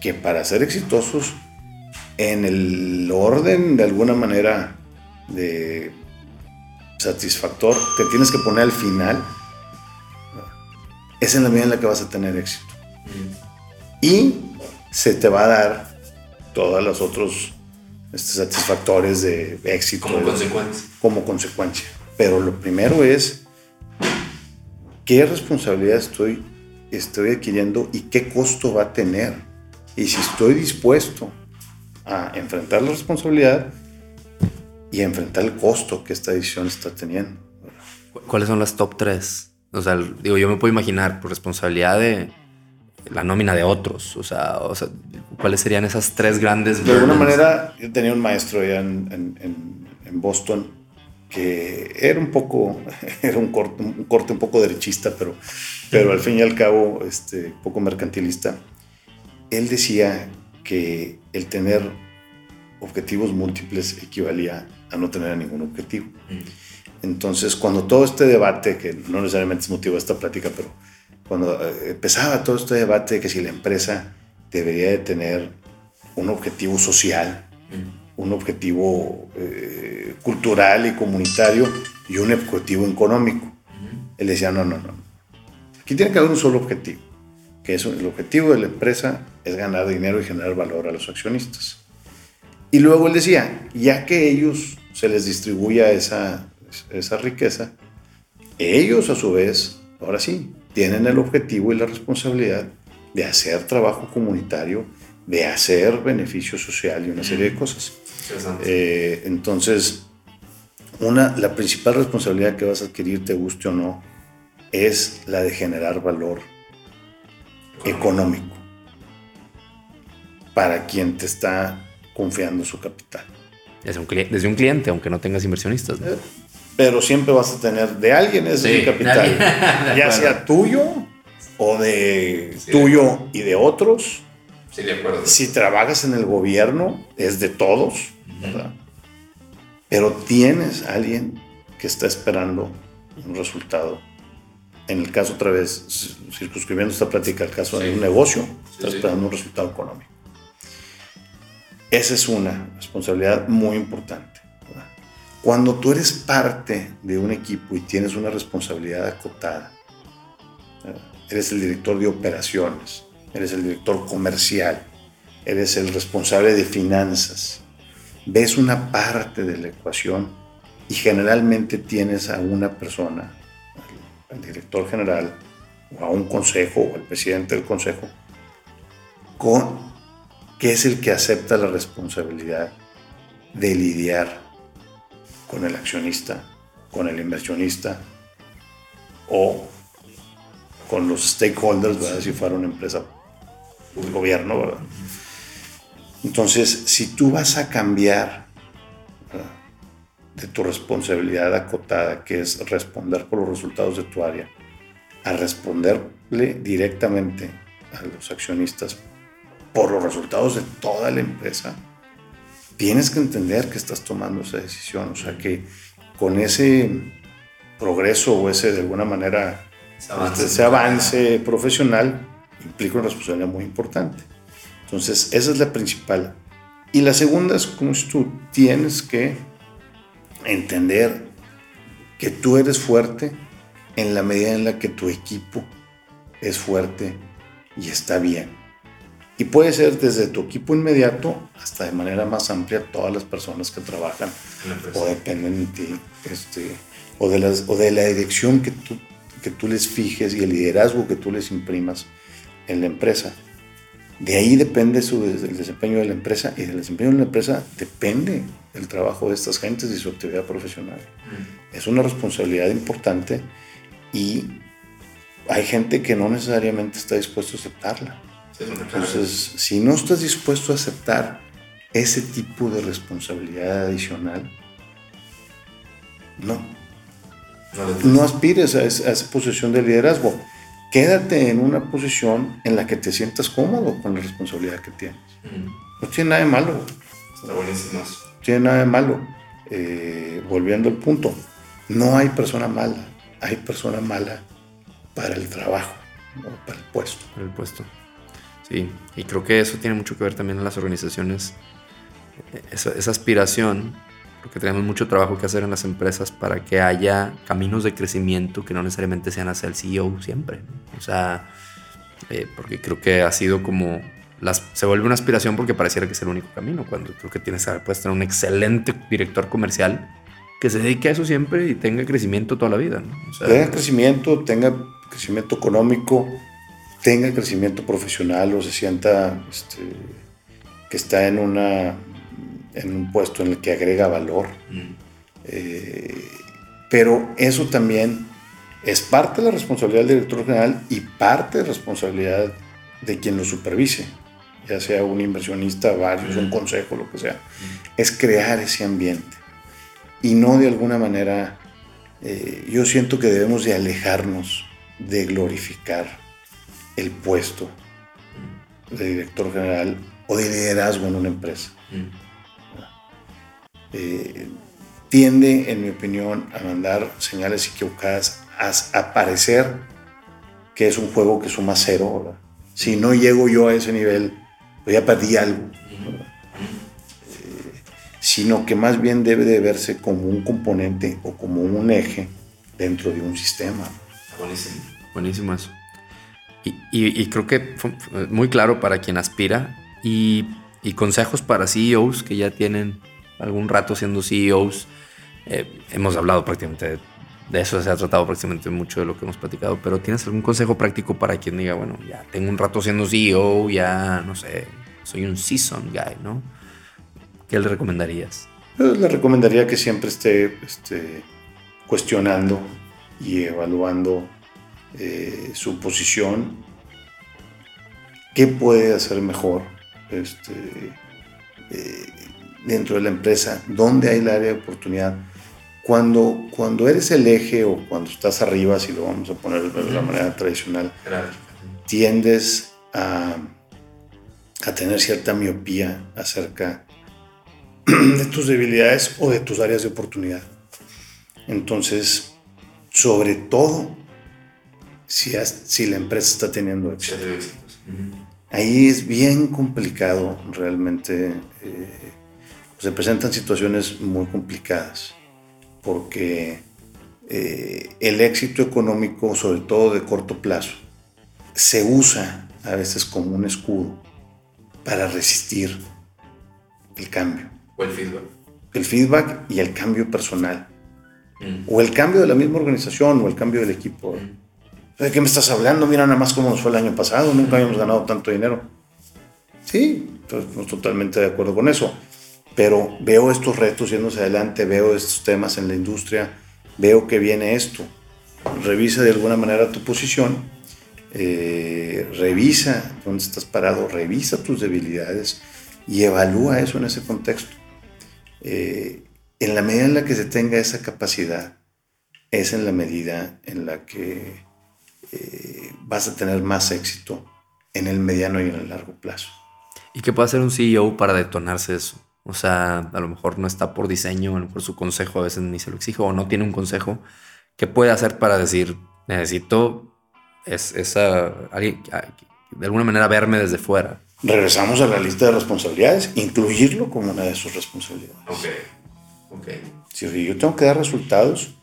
que para ser exitosos en el orden de alguna manera de satisfactor que tienes que poner al final, es en la medida en la que vas a tener éxito. Y se te va a dar todos los otros este, satisfactores de éxito. Como consecuencia. Como consecuencia. Pero lo primero es qué responsabilidad estoy, estoy adquiriendo y qué costo va a tener. Y si estoy dispuesto a enfrentar la responsabilidad y enfrentar el costo que esta decisión está teniendo. ¿Cuáles son las top tres? O sea, digo, yo me puedo imaginar por responsabilidad de la nómina de otros. O sea, o sea ¿cuáles serían esas tres grandes? De alguna manera, yo tenía un maestro allá en, en, en Boston que era un poco, era un corte un, corte un poco derechista, pero, pero al fin y al cabo, este, poco mercantilista. Él decía que el tener objetivos múltiples equivalía a no tener ningún objetivo. Entonces, cuando todo este debate, que no necesariamente es motivo de esta plática, pero cuando eh, empezaba todo este debate de que si la empresa debería de tener un objetivo social, un objetivo eh, cultural y comunitario y un objetivo económico. Él decía, no, no, no. Aquí tiene que haber un solo objetivo, que es el objetivo de la empresa es ganar dinero y generar valor a los accionistas. Y luego él decía, ya que ellos se les distribuya esa, esa riqueza, ellos a su vez, ahora sí, tienen el objetivo y la responsabilidad de hacer trabajo comunitario, de hacer beneficio social y una serie de cosas. Eh, entonces, una, la principal responsabilidad que vas a adquirir, te guste o no, es la de generar valor económico para quien te está confiando su capital. Desde un, desde un cliente, aunque no tengas inversionistas. Eh, pero siempre vas a tener de alguien ese capital, ya sea tuyo o de tuyo y de otros. Sí, de acuerdo. Si trabajas en el gobierno, es de todos pero tienes a alguien que está esperando un resultado. En el caso, otra vez, circunscribiendo esta plática al caso de un negocio, está esperando un resultado económico. Esa es una responsabilidad muy importante. Cuando tú eres parte de un equipo y tienes una responsabilidad acotada, eres el director de operaciones, eres el director comercial, eres el responsable de finanzas, ves una parte de la ecuación y generalmente tienes a una persona, al, director general, o a un consejo, o al presidente del consejo, con, que es el que acepta la responsabilidad de lidiar con el accionista, con el inversionista o con los stakeholders, ¿verdad? si fuera una empresa, un gobierno, ¿verdad? Entonces, si tú vas a cambiar de tu responsabilidad acotada, que es responder por los resultados de tu área, a responderle directamente a los accionistas por los resultados de toda la empresa, tienes que entender que estás tomando esa decisión. O sea, que con ese progreso o ese, de alguna manera, ese avance profesional, implica una responsabilidad muy importante. Entonces, esa es la principal. Y la segunda es como si tú tienes que entender que tú eres fuerte en la medida en la que tu equipo es fuerte y está bien. Y puede ser desde tu equipo inmediato hasta de manera más amplia todas las personas que trabajan o dependen de ti, este, o, de las, o de la dirección que tú, que tú les fijes y el liderazgo que tú les imprimas en la empresa. De ahí depende su, el desempeño de la empresa y del desempeño de la empresa depende el trabajo de estas gentes y su actividad profesional. Mm. Es una responsabilidad importante y hay gente que no necesariamente está dispuesto a aceptarla. Entonces, si no estás dispuesto a aceptar ese tipo de responsabilidad adicional, no. No, aspires a esa posición de liderazgo quédate en una posición en la que te sientas cómodo con la responsabilidad que tienes. No tiene nada de malo. Está buenísimo. No tiene nada de malo. Eh, volviendo al punto, no hay persona mala, hay persona mala para el trabajo, para el puesto. Para el puesto. Sí, y creo que eso tiene mucho que ver también en las organizaciones. Esa, esa aspiración porque tenemos mucho trabajo que hacer en las empresas para que haya caminos de crecimiento que no necesariamente sean hacia el CEO siempre. O sea, eh, porque creo que ha sido como las, se vuelve una aspiración porque pareciera que es el único camino, cuando creo que tienes, puedes tener un excelente director comercial que se dedique a eso siempre y tenga crecimiento toda la vida. tenga crecimiento, tenga crecimiento económico, tenga crecimiento profesional o se sienta este, que está en una en un puesto en el que agrega valor. Eh, pero eso también es parte de la responsabilidad del director general y parte de la responsabilidad de quien lo supervise, ya sea un inversionista, varios, un consejo, lo que sea. Es crear ese ambiente y no de alguna manera, eh, yo siento que debemos de alejarnos de glorificar el puesto de director general o de liderazgo en una empresa. Eh, tiende, en mi opinión, a mandar señales equivocadas, a, parecer que es un juego que suma cero. Si no llego yo a ese nivel, pues ya perdí algo. Eh, sino que más bien debe de verse como un componente o como un eje dentro de un sistema. Buenísimo, buenísimo eso. Y, creo que fue muy claro para quien aspira y, y consejos para CEOs que ya tienen algún rato siendo CEOs eh, hemos hablado prácticamente de, eso, se ha tratado prácticamente mucho de lo que hemos platicado, pero ¿tienes algún consejo práctico para quien diga, bueno, ya tengo un rato siendo CEO, ya no sé, soy un season guy, ¿no? ¿Qué le recomendarías? le recomendaría que siempre esté este, cuestionando y evaluando eh, su posición, qué puede hacer mejor este, eh, dentro de la empresa, dónde hay el área de oportunidad cuando, cuando eres el eje o cuando estás arriba, si lo vamos a poner de la manera tradicional, tiendes a, a tener cierta miopía acerca de tus debilidades o de tus áreas de oportunidad. Entonces, sobre todo, si, si la empresa está teniendo éxito. Ahí es bien complicado realmente. Eh, se presentan situaciones muy complicadas porque eh, el éxito económico, sobre todo de corto plazo, se usa a veces como un escudo para resistir el cambio. O el feedback. El feedback y el cambio personal. Mm. O el cambio de la misma organización o el cambio del equipo. Mm. ¿De qué me estás hablando? Mira nada más cómo nos fue el año pasado, nunca habíamos ganado tanto dinero. Sí, estoy totalmente de acuerdo con eso pero veo estos retos yéndose adelante, veo estos temas en la industria, veo que viene esto. Revisa de alguna manera tu posición, eh, revisa dónde estás parado, revisa tus debilidades y evalúa eso en ese contexto. Eh, en la medida en la que se tenga esa capacidad, es en la medida en la que eh, vas a tener más éxito en el mediano y en el largo plazo. ¿Y qué puede hacer un CEO para detonarse eso? O sea, a lo mejor no está por diseño, a lo mejor su consejo a veces ni se lo exijo o no tiene un consejo. ¿Qué puede hacer para decir, necesito es, esa, de alguna manera verme desde fuera? Regresamos a la lista de responsabilidades, incluirlo como una de sus responsabilidades. Ok, ok. Si yo tengo que dar resultados,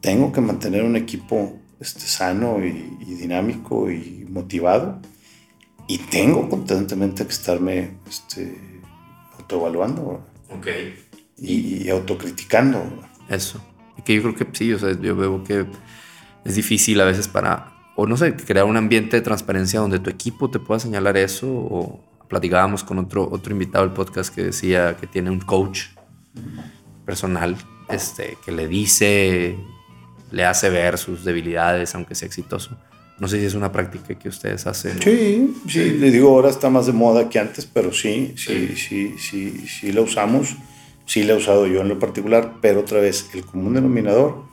tengo que mantener un equipo este, sano y, y dinámico y motivado y tengo constantemente que estarme este, autoevaluando. Ok. Y, autocriticando. Eso. Y que yo creo que sí, o sea, yo veo que es difícil a veces para, o no sé, crear un ambiente de transparencia donde tu equipo te pueda señalar eso. O platicábamos con otro, otro invitado del podcast que decía que tiene un coach personal este, que le dice, le hace ver sus debilidades, aunque sea exitoso. No sé si es una práctica que ustedes hacen. Sí, sí, le digo, ahora está más de moda que antes, pero sí, sí, sí, sí, sí, la usamos. Sí la he usado yo en lo particular, pero otra vez, el común denominador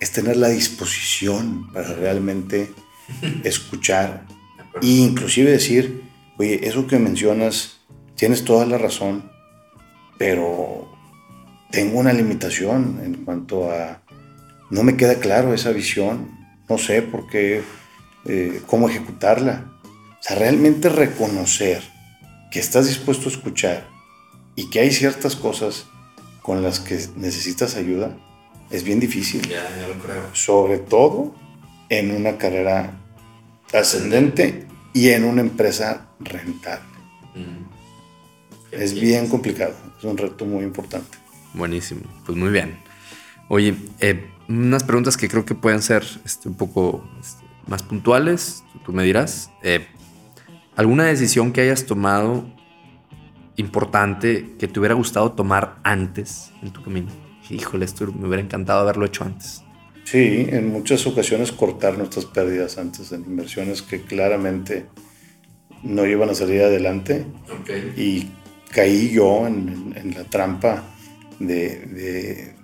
es tener la disposición para realmente escuchar e inclusive decir, oye, eso que mencionas, tienes toda la razón, pero tengo una limitación en cuanto a, no me queda claro esa visión, no sé por qué eh, cómo ejecutarla. O sea, realmente reconocer que estás dispuesto a escuchar y que hay ciertas cosas con las que necesitas ayuda es bien difícil. Ya, ya lo creo. Sobre todo en una carrera ascendente y en una empresa rentable. Mm. Es bien complicado, es un reto muy importante. Buenísimo, pues muy bien. Oye, eh, unas preguntas que creo que pueden ser este, un poco este, más puntuales, tú me dirás, eh, alguna decisión que hayas tomado importante que te hubiera gustado tomar antes en tu camino? Híjole, esto me hubiera encantado haberlo hecho antes. Sí, en muchas ocasiones cortar nuestras pérdidas antes en inversiones que claramente no iban a salir adelante. Y caí yo en, la trampa de, de,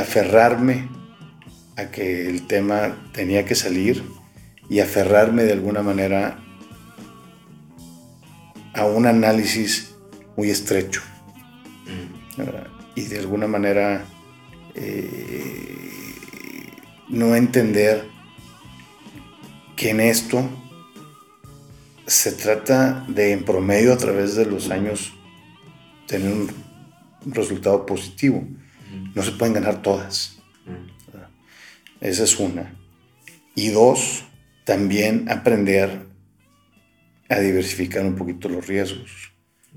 aferrarme a que el tema tenía que salir y aferrarme de alguna manera a un análisis muy estrecho. Mm. Y de alguna manera eh, no entender que en esto se trata de en promedio a través de los años tener un resultado positivo. No se pueden ganar todas. Esa es una. Y dos, también aprender a diversificar un poquito los riesgos.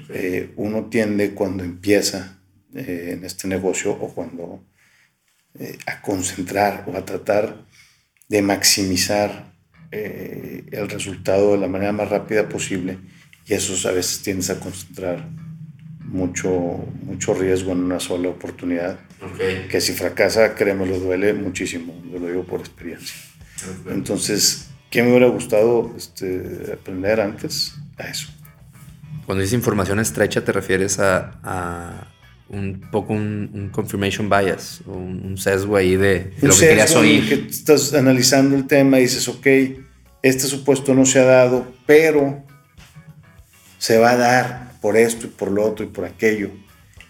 Eh, uno tiende cuando empieza eh, en este negocio o cuando eh, a concentrar o a tratar de maximizar el resultado de la manera más rápida posible y eso a veces tiendes a concentrar mucho, mucho riesgo en una sola oportunidad. Que si fracasa, créeme, lo duele muchísimo, lo digo por experiencia. Entonces, ¿qué me hubiera gustado este, aprender antes? A eso. Cuando dices información estrecha, ¿te refieres a un poco un, confirmation bias, un, sesgo ahí de, lo que querías oír. que estás analizando el tema y dices, ok, este supuesto no se ha dado, pero se va a dar por esto y por lo otro y por aquello.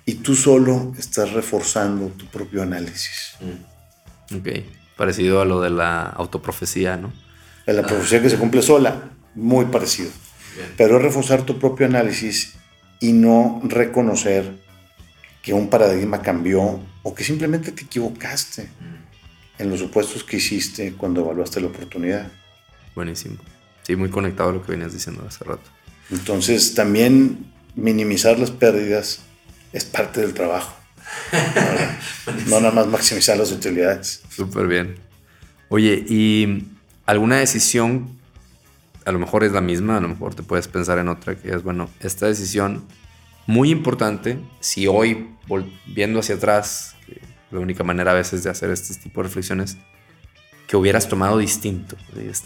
Y tú solo estás reforzando tu propio análisis. Mm. Ok, parecido a lo de la autoprofecía, ¿no? la profecía que se cumple sola, muy parecido. Pero es reforzar tu propio análisis y no reconocer que un paradigma cambió o que simplemente te equivocaste en los supuestos que hiciste cuando evaluaste la oportunidad. Buenísimo. Sí, muy conectado a lo que venías diciendo hace rato. Entonces, también minimizar las pérdidas es parte del trabajo. no nada más maximizar las utilidades. Súper bien. Oye, ¿y alguna decisión, a lo mejor es la misma, a lo mejor te puedes pensar en otra, que es, bueno, esta decisión muy importante, si hoy, viendo hacia atrás, la única manera a veces de hacer este tipo de reflexiones, que hubieras tomado distinto.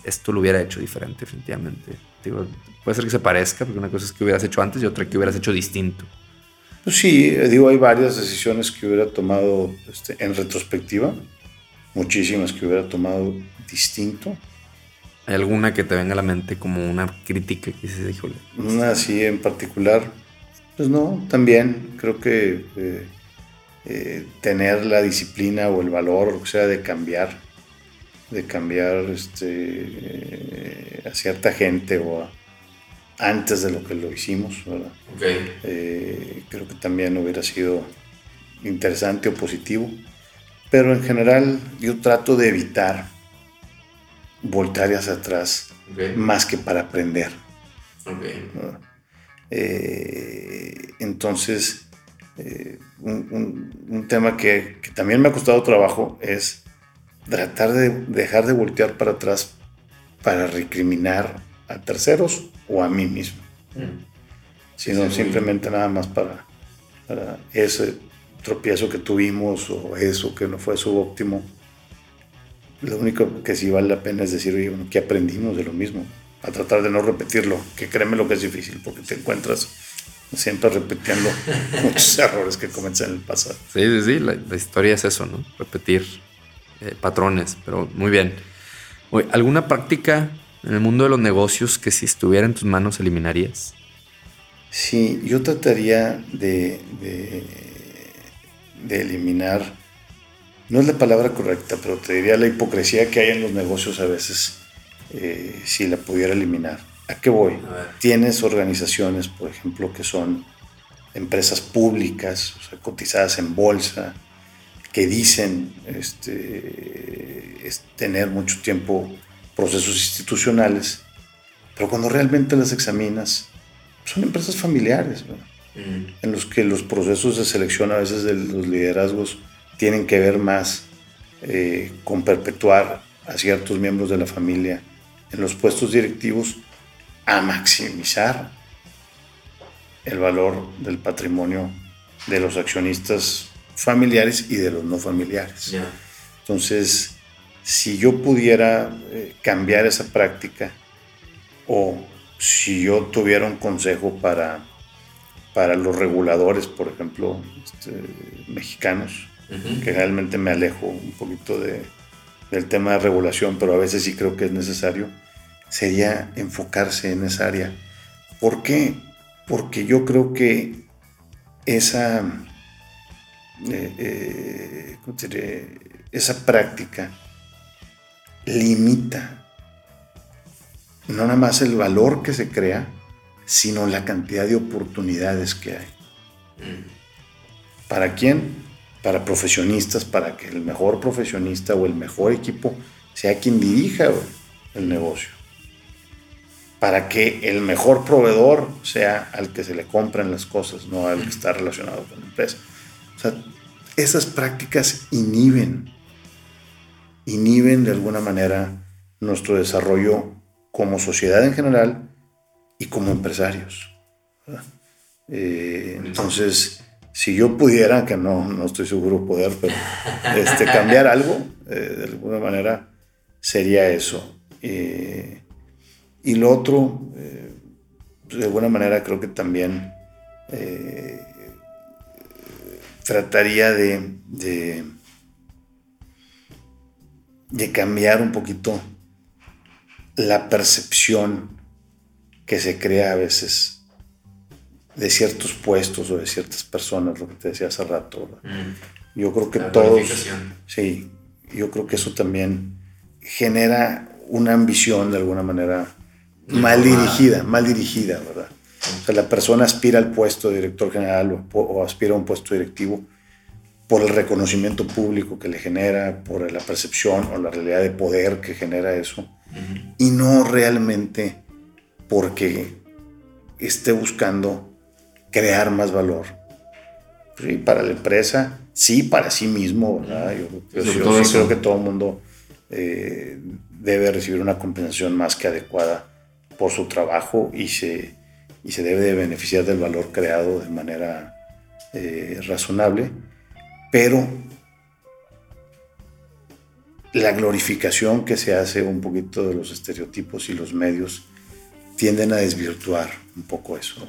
Esto lo hubiera hecho diferente, definitivamente. Puede ser que se parezca, porque una cosa es que hubieras hecho antes y otra que hubieras hecho distinto. Pues sí, digo, hay varias decisiones que hubiera tomado este, en retrospectiva, muchísimas que hubiera tomado distinto. ¿Hay alguna que te venga a la mente como una crítica que se dijo? Una así en particular, pues no, también creo que eh, eh, tener la disciplina o el valor, o sea, de cambiar, de cambiar este, eh, a cierta gente o antes de lo que lo hicimos, ¿verdad? creo que también hubiera sido interesante o positivo, pero en general yo trato de evitar voltar hacia atrás más que para aprender. Eh, entonces, eh, un, tema que, también me ha costado trabajo es tratar de dejar de voltear para atrás para recriminar a terceros o a mí mismo, mm. sino simplemente nada más para, para ese tropiezo que tuvimos o eso que no fue su óptimo. Lo único que sí vale la pena es decir, oye, bueno, ¿qué aprendimos de lo mismo? a tratar de no repetirlo, que créeme lo que es difícil, porque te encuentras siempre repitiendo muchos errores que comencé en el pasado. Sí, sí, sí, la, historia es eso, ¿no? Repetir eh, patrones, pero muy bien. ¿Alguna práctica en el mundo de los negocios que si estuviera en tus manos eliminarías? Sí, yo trataría de, de eliminar, no es la palabra correcta, pero te diría la hipocresía que hay en los negocios a veces eh, si la pudiera eliminar. ¿A qué voy? Tienes organizaciones, por ejemplo, que son empresas públicas, o sea, cotizadas en bolsa, que dicen este, tener mucho tiempo procesos institucionales, pero cuando realmente las examinas, son empresas familiares, mm. en los que los procesos de selección a veces de los liderazgos tienen que ver más eh, con perpetuar a ciertos miembros de la familia en los puestos directivos a maximizar el valor del patrimonio de los accionistas familiares y de los no familiares. Entonces, si yo pudiera eh, cambiar esa práctica o si yo tuviera un consejo para, para los reguladores, por ejemplo, este, mexicanos, que realmente me alejo un poquito de, del tema de regulación, pero a veces sí creo que es necesario, sería enfocarse en esa área. ¿Por qué? Porque yo creo que esa, eh, eh, esa práctica limita no nada más el valor que se crea, sino la cantidad de oportunidades que hay. ¿Para quién? Para profesionistas, para que el mejor profesionista o el mejor equipo sea quien dirija el negocio. Para que el mejor proveedor sea al que se le compran las cosas, no al que está relacionado con la empresa. O sea, esas prácticas inhiben, inhiben de alguna manera nuestro desarrollo como sociedad en general y como empresarios. Eh, entonces, si yo pudiera, que no, no estoy seguro poder, pero este, cambiar algo, eh, de alguna manera, sería eso. Eh, y lo otro, de alguna manera creo que también trataría de, de, de cambiar un poquito la percepción que se crea a veces de ciertos puestos o de ciertas personas, lo que te decía hace rato. Mm. Yo creo que todos... Sí, yo creo que eso también genera una ambición de alguna manera mal dirigida, mal dirigida, ¿verdad? O sea, la persona aspira al puesto de director general o, o, aspira a un puesto directivo por el reconocimiento público que le genera, por la percepción o la realidad de poder que genera eso y no realmente porque esté buscando crear más valor. para la empresa, sí, para sí mismo, ¿verdad? Yo, sí creo que todo el mundo eh, debe recibir una compensación más que adecuada por su trabajo y se, y se debe de beneficiar del valor creado de manera eh, razonable, pero la glorificación que se hace un poquito de los estereotipos y los medios tienden a desvirtuar un poco eso.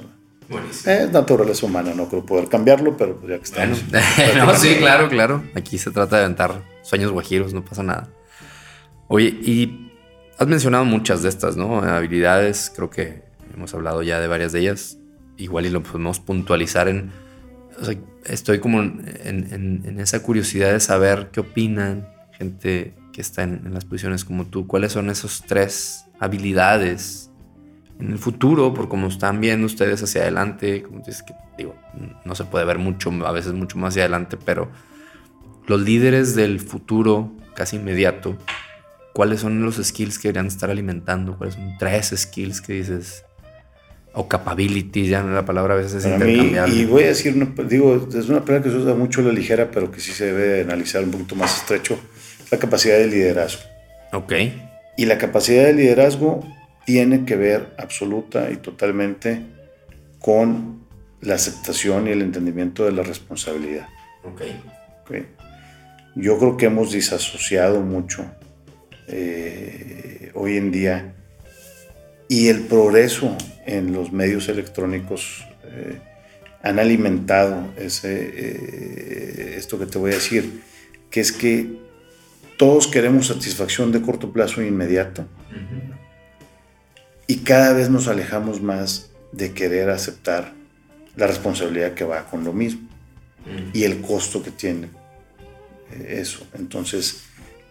Es naturaleza humana, no creo poder cambiarlo, pero pues ya que estamos. no, sí, claro, claro. Aquí se trata de aventar sueños guajiros, no pasa nada. Oye, y has mencionado muchas de estas, ¿no? Habilidades, creo que hemos hablado ya de varias de ellas. Igual y lo podemos puntualizar en. O sea, estoy como en, en esa curiosidad de saber qué opinan gente que está en, las posiciones como tú, ¿cuáles son esas tres habilidades en el futuro, por cómo están viendo ustedes hacia adelante? Como dices que, digo, no se puede ver mucho, a veces mucho más hacia adelante, pero los líderes del futuro casi inmediato, ¿cuáles son los skills que deberían estar alimentando? ¿Cuáles son tres skills que dices? O capabilities, ya la palabra a veces es intercambiable. y voy a decir, digo, es una palabra que se usa mucho la ligera, pero que sí se debe analizar un poquito más estrecho la capacidad de liderazgo. Ok. Y la capacidad de liderazgo tiene que ver absoluta y totalmente con la aceptación y el entendimiento de la responsabilidad. Ok. okay. Yo creo que hemos disasociado mucho eh, hoy en día y el progreso en los medios electrónicos eh, han alimentado ese, eh, esto que te voy a decir, que es que todos queremos satisfacción de corto plazo e inmediato. Y cada vez nos alejamos más de querer aceptar la responsabilidad que va con lo mismo y el costo que tiene eh, eso. Entonces,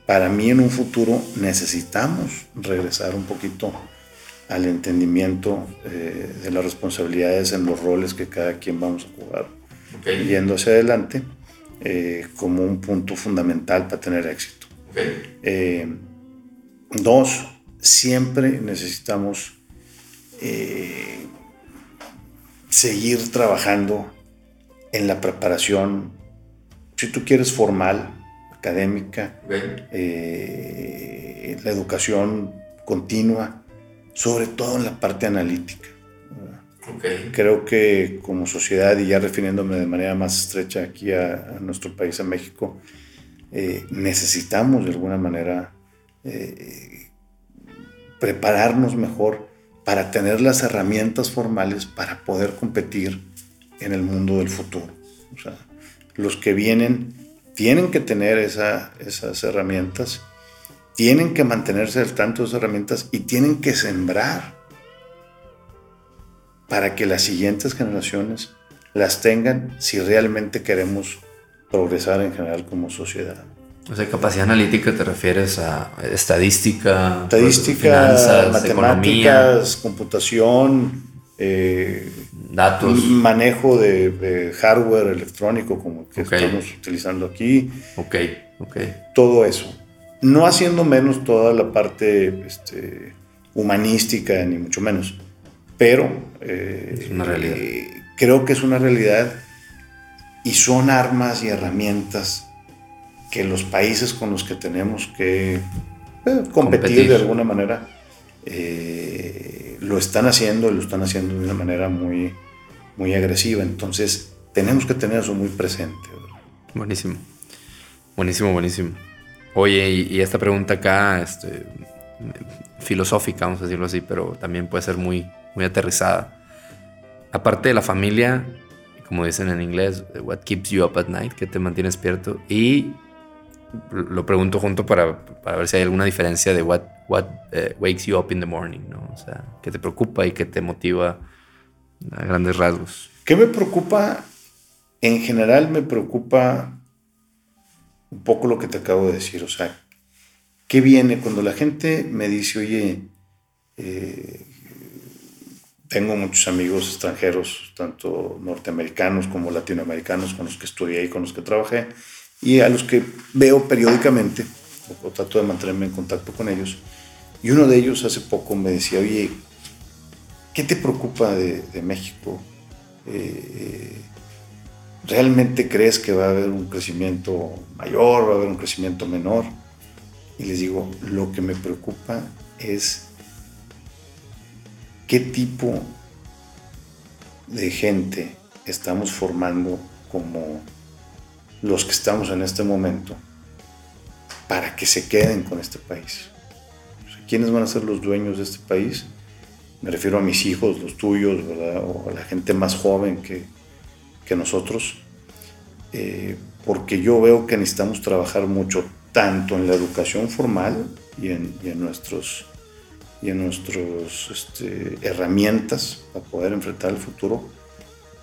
para mí en un futuro necesitamos regresar un poquito al entendimiento eh, de las responsabilidades en los roles que cada quien vamos a jugar. Yendo hacia adelante eh, como un punto fundamental para tener éxito. Eh, dos, siempre necesitamos seguir trabajando en la preparación, si tú quieres, formal, académica, la educación continua, sobre todo en la parte analítica. Creo que como sociedad, y ya refiriéndome de manera más estrecha aquí a, nuestro país, a México, eh, necesitamos de alguna manera eh, prepararnos mejor para tener las herramientas formales para poder competir en el mundo del futuro. O sea, los que vienen tienen que tener esas herramientas, tienen que mantenerse al tanto de esas herramientas y tienen que sembrar para que las siguientes generaciones las tengan si realmente queremos progresar en general como sociedad. O sea, capacidad analítica te refieres a estadística, estadística, finanzas, matemáticas, computación, eh, datos, manejo de, hardware electrónico como que estamos utilizando aquí. Ok, ok. Todo eso. No haciendo menos toda la parte este, humanística, ni mucho menos pero eh, es una realidad. Eh, creo que es una realidad y son armas y herramientas que los países con los que tenemos que eh, competir, de alguna manera lo están haciendo y lo están haciendo de una manera muy, muy agresiva. Entonces tenemos que tener eso muy presente. Buenísimo, buenísimo, buenísimo. Oye, y, esta pregunta acá, este, filosófica, vamos a decirlo así, pero también puede ser muy, muy aterrizada. Aparte de la familia, como dicen en inglés, what keeps you up at night, que te mantiene despierto. Y lo pregunto junto para, para ver si hay alguna diferencia de what, what eh, wakes you up in the morning, ¿no? O sea, qué te preocupa y qué te motiva a grandes rasgos. ¿Qué me preocupa? En general me preocupa un poco lo que te acabo de decir, o sea, ¿qué viene cuando la gente me dice, oye, eh, tengo muchos amigos extranjeros, tanto norteamericanos como latinoamericanos, con los que estudié y con los que trabajé, y a los que veo periódicamente, o, trato de mantenerme en contacto con ellos. Y uno de ellos hace poco me decía, oye, ¿qué te preocupa de, México? Eh, ¿Realmente crees que va a haber un crecimiento mayor, va a haber un crecimiento menor? Y les digo, lo que me preocupa es qué tipo de gente estamos formando como los que estamos en este momento para que se queden con este país. ¿Quiénes van a ser los dueños de este país? Me refiero a mis hijos, los tuyos, o a la gente más joven que, nosotros, eh, porque yo veo que necesitamos trabajar mucho, tanto en la educación formal y en nuestros y en nuestras este, herramientas para poder enfrentar el futuro,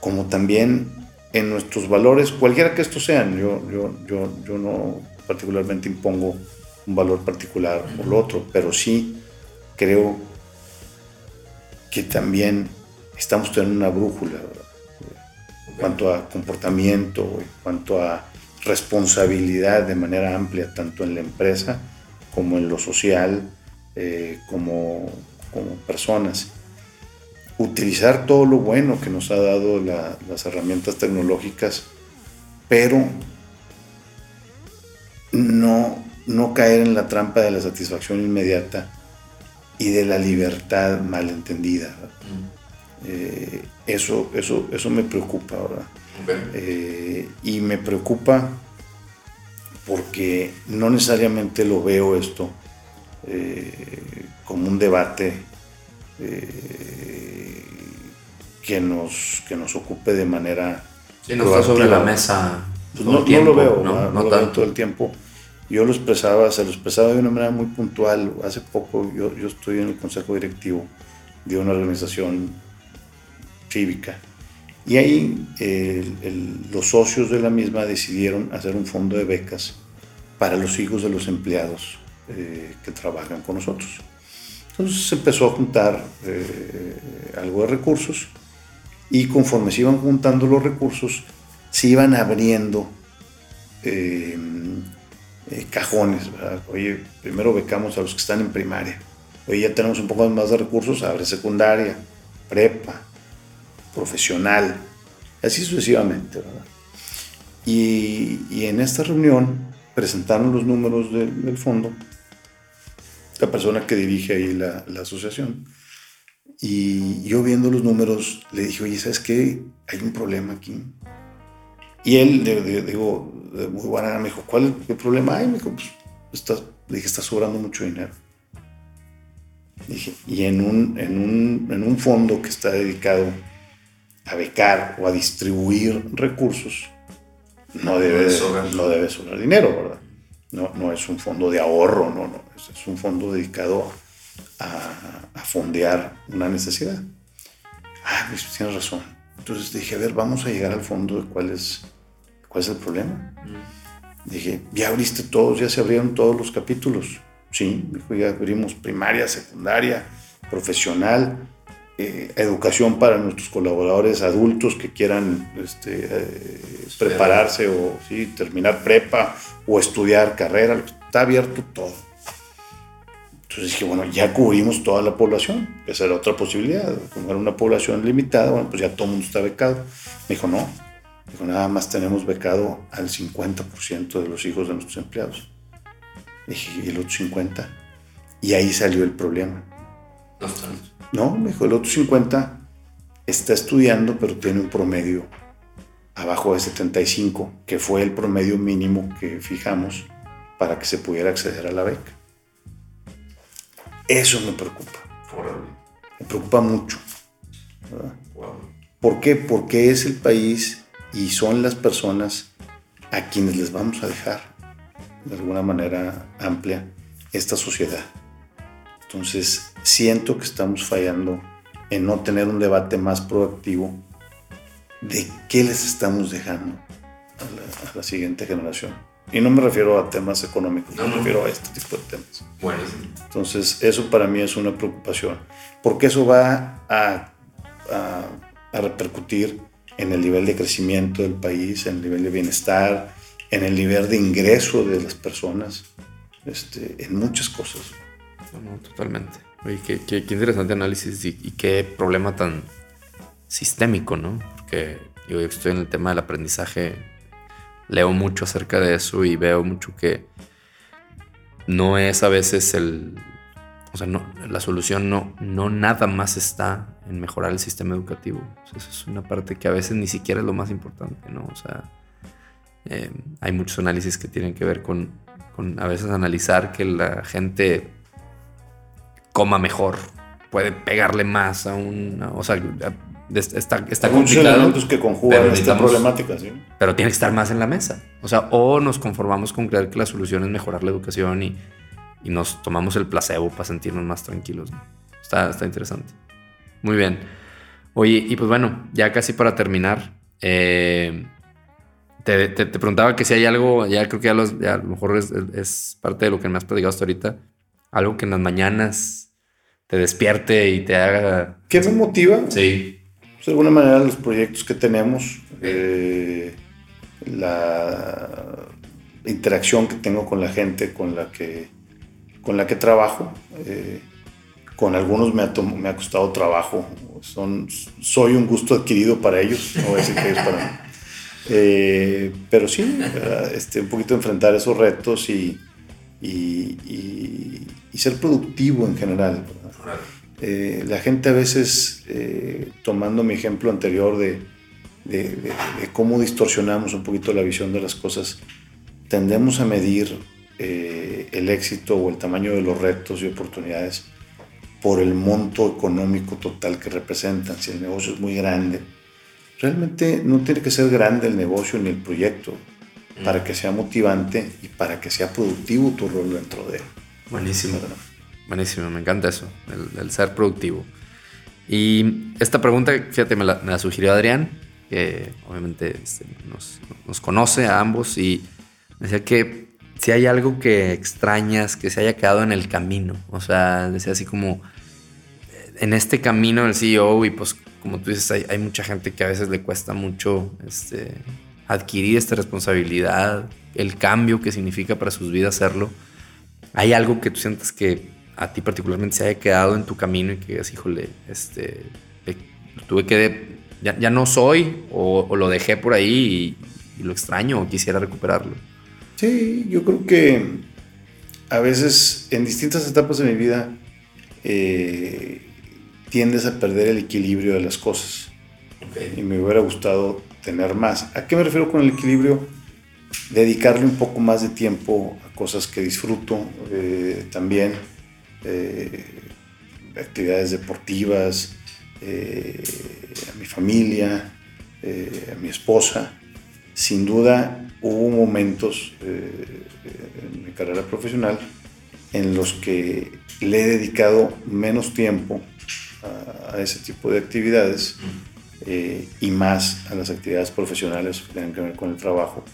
como también en nuestros valores, cualquiera que estos sean. Yo, yo, yo, yo no particularmente impongo un valor particular o lo otro, pero sí creo que también estamos teniendo una brújula en cuanto a comportamiento, en cuanto a responsabilidad de manera amplia, tanto en la empresa como en lo social, eh, como, personas. Utilizar todo lo bueno que nos ha dado las herramientas tecnológicas, pero no, no caer en la trampa de la satisfacción inmediata y de la libertad malentendida. Mm. Eh, eso, eso, eso me preocupa ahora. Eh, y me preocupa porque no necesariamente lo veo esto eh, como un debate eh, que, nos, que nos ocupe de manera... no está sobre la mesa. Pues no, lo veo, no, todo el tiempo. Yo lo expresaba, se lo expresaba de una manera muy puntual. Hace poco yo, yo estoy en el consejo directivo de una organización cívica. Y ahí los socios de la misma decidieron hacer un fondo de becas para los hijos de los empleados eh, que trabajan con nosotros. Entonces se empezó a juntar eh, algo de recursos y conforme se iban juntando los recursos, se iban abriendo eh, cajones. Oye, primero becamos a los que están en primaria. Oye, ya tenemos un poco más de recursos, abre secundaria, prepa, profesional, así sucesivamente. Y, en esta reunión presentaron los números del fondo la persona que dirige ahí la, asociación. Y yo viendo los números, le dije, oye, ¿sabes qué? Hay un problema aquí. Y él, digo, de muy buena me dijo, ¿cuál es el problema hay? Me dijo, pues, está, le dije, está sobrando mucho dinero. Dije, y en un, en, un, en un fondo que está dedicado a becar o a distribuir recursos, no debe, no debe sobrar dinero, ¿verdad? No, no es un fondo de ahorro, no, no, es, un fondo dedicado a, a, fondear una necesidad. Ah, pues tienes razón. Entonces dije, a ver, vamos a llegar al fondo de cuál es, cuál es el problema. Mm. Dije, ya abriste todos, ya se abrieron todos los capítulos. Sí, ya abrimos primaria, secundaria, profesional, eh, educación para nuestros colaboradores adultos que quieran este, eh, prepararse o sí, terminar prepa o estudiar carrera. Está abierto todo. Entonces dije, bueno, ya cubrimos toda la población. Esa era otra posibilidad. Como era una población limitada, bueno, pues ya todo el mundo está becado. Me dijo, no. dijo, nada más tenemos becado al 50% de los hijos de nuestros empleados. Dije, ¿y el otro 50? Y ahí salió el problema. No, me dijo, el otro 50 está estudiando, pero tiene un promedio abajo de 75, que fue el promedio mínimo que fijamos para que se pudiera acceder a la beca. Eso me preocupa. Me preocupa mucho. ¿Por qué? Porque es el país y son las personas a quienes les vamos a dejar de alguna manera amplia esta sociedad. Entonces, siento que estamos fallando en no tener un debate más proactivo de qué les estamos dejando a la, siguiente generación. Y no me refiero a temas económicos, me refiero a este tipo de temas. Bueno, Entonces, eso para mí es una preocupación, porque eso va a, a, a repercutir en el nivel de crecimiento del país, en el nivel de bienestar, en el nivel de ingreso de las personas, este, en muchas cosas. Totalmente. Oye, qué, interesante análisis y, qué problema tan sistémico, ¿no? Porque yo estoy en el tema del aprendizaje, leo mucho acerca de eso y veo mucho que no es a veces el... O sea, no, la solución no, no nada más está en mejorar el sistema educativo. O sea, es una parte que a veces ni siquiera es lo más importante, ¿no? O sea, eh, hay muchos análisis que tienen que ver con, a veces analizar que la gente coma mejor, puede pegarle más a un... O sea, está, está hay muchos elementos que conjugan esta problemática, ¿sí? Pero tiene que estar más en la mesa. O sea, o nos conformamos con creer que la solución es mejorar la educación y, y nos tomamos el placebo para sentirnos más tranquilos. Está, está interesante. Muy bien. Oye, y pues bueno, ya casi para terminar, eh, te, preguntaba que si hay algo, ya creo que ya, a lo mejor es, parte de lo que me has platicado hasta ahorita, algo que en las mañanas te despierte y te haga... ¿Qué me motiva? Sí. Pues, de alguna manera los proyectos que tenemos, eh, la interacción que tengo con la gente con la que, con la que trabajo. Eh, con algunos me ha, me ha costado trabajo. Son, soy un gusto adquirido para ellos, no voy a decir que es para mí. Eh, pero sí, este, un poquito enfrentar esos retos y, y, ser productivo en general. Eh, la gente a veces, eh, tomando mi ejemplo anterior de, de, cómo distorsionamos un poquito la visión de las cosas, tendemos a medir el éxito o el tamaño de los retos y oportunidades por el monto económico total que representan. Si el negocio es muy grande, realmente no tiene que ser grande el negocio ni el proyecto para que sea motivante y para que sea productivo tu rol dentro de él. Buenísimo. Buenísimo, me encanta eso, el, ser productivo. Y esta pregunta, fíjate, me la, sugirió Adrián, que obviamente este, nos, nos, conoce a ambos y me decía que si hay algo que extrañas, que se haya quedado en el camino, o sea, decía así como en este camino del CEO y pues como tú dices, hay, mucha gente que a veces le cuesta mucho este, adquirir esta responsabilidad, el cambio que significa para sus vidas hacerlo. ¿Hay algo que tú sientas que a ti particularmente se haya quedado en tu camino y que digas, híjole, este, tuve que, ya, no soy o, lo dejé por ahí y, lo extraño o quisiera recuperarlo? Sí, yo creo que a veces en distintas etapas de mi vida eh, tiendes a perder el equilibrio de las cosas. Y me hubiera gustado tener más. ¿A qué me refiero con el equilibrio? Dedicarle un poco más de tiempo a cosas que disfruto eh, también, eh, actividades deportivas, eh, a mi familia, a mi esposa. Sin duda hubo momentos en mi carrera profesional en los que le he dedicado menos tiempo a, ese tipo de actividades eh, y más a las actividades profesionales que tienen que ver con el trabajo.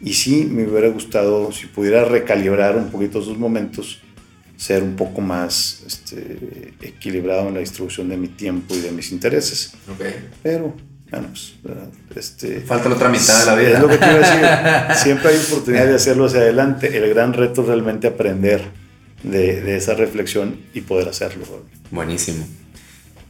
Y sí, me hubiera gustado, si pudiera recalibrar un poquito esos momentos, ser un poco más este, equilibrado en la distribución de mi tiempo y de mis intereses. Pero, bueno, pues, este, Falta la otra mitad de la vida. Es lo que te iba a decir. Siempre hay oportunidad de hacerlo hacia adelante. El gran reto es realmente aprender de, de esa reflexión y poder hacerlo. Buenísimo.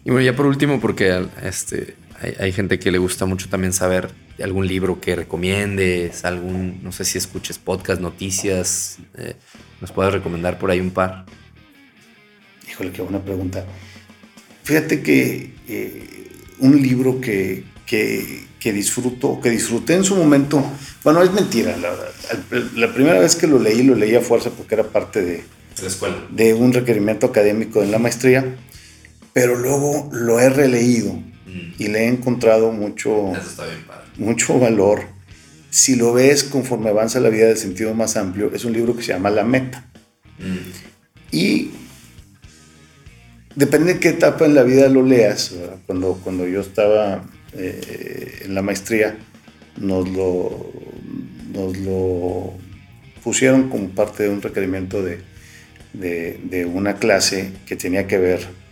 Y bueno, ya por último, porque este, hay, gente que le gusta mucho también saber algún libro que recomiendes, algún, no sé si escuches podcast, noticias, eh, nos puedes recomendar por ahí un par. Híjole, qué buena pregunta. Fíjate que eh, un libro que, que, disfruto, que disfruté en su momento, bueno, es mentira, la La primera vez que lo leí, lo leí a fuerza porque era parte de, la escuela. de un requerimiento académico en la maestría pero luego lo he releído mm. y le he encontrado mucho, mucho valor. Si lo ves conforme avanza la vida de sentido más amplio, es un libro que se llama La Meta. Mm. Y depende de qué etapa en la vida lo leas. Cuando, cuando yo estaba eh, en la maestría, nos lo, nos lo pusieron como parte de un requerimiento de, de, de una clase que tenía que ver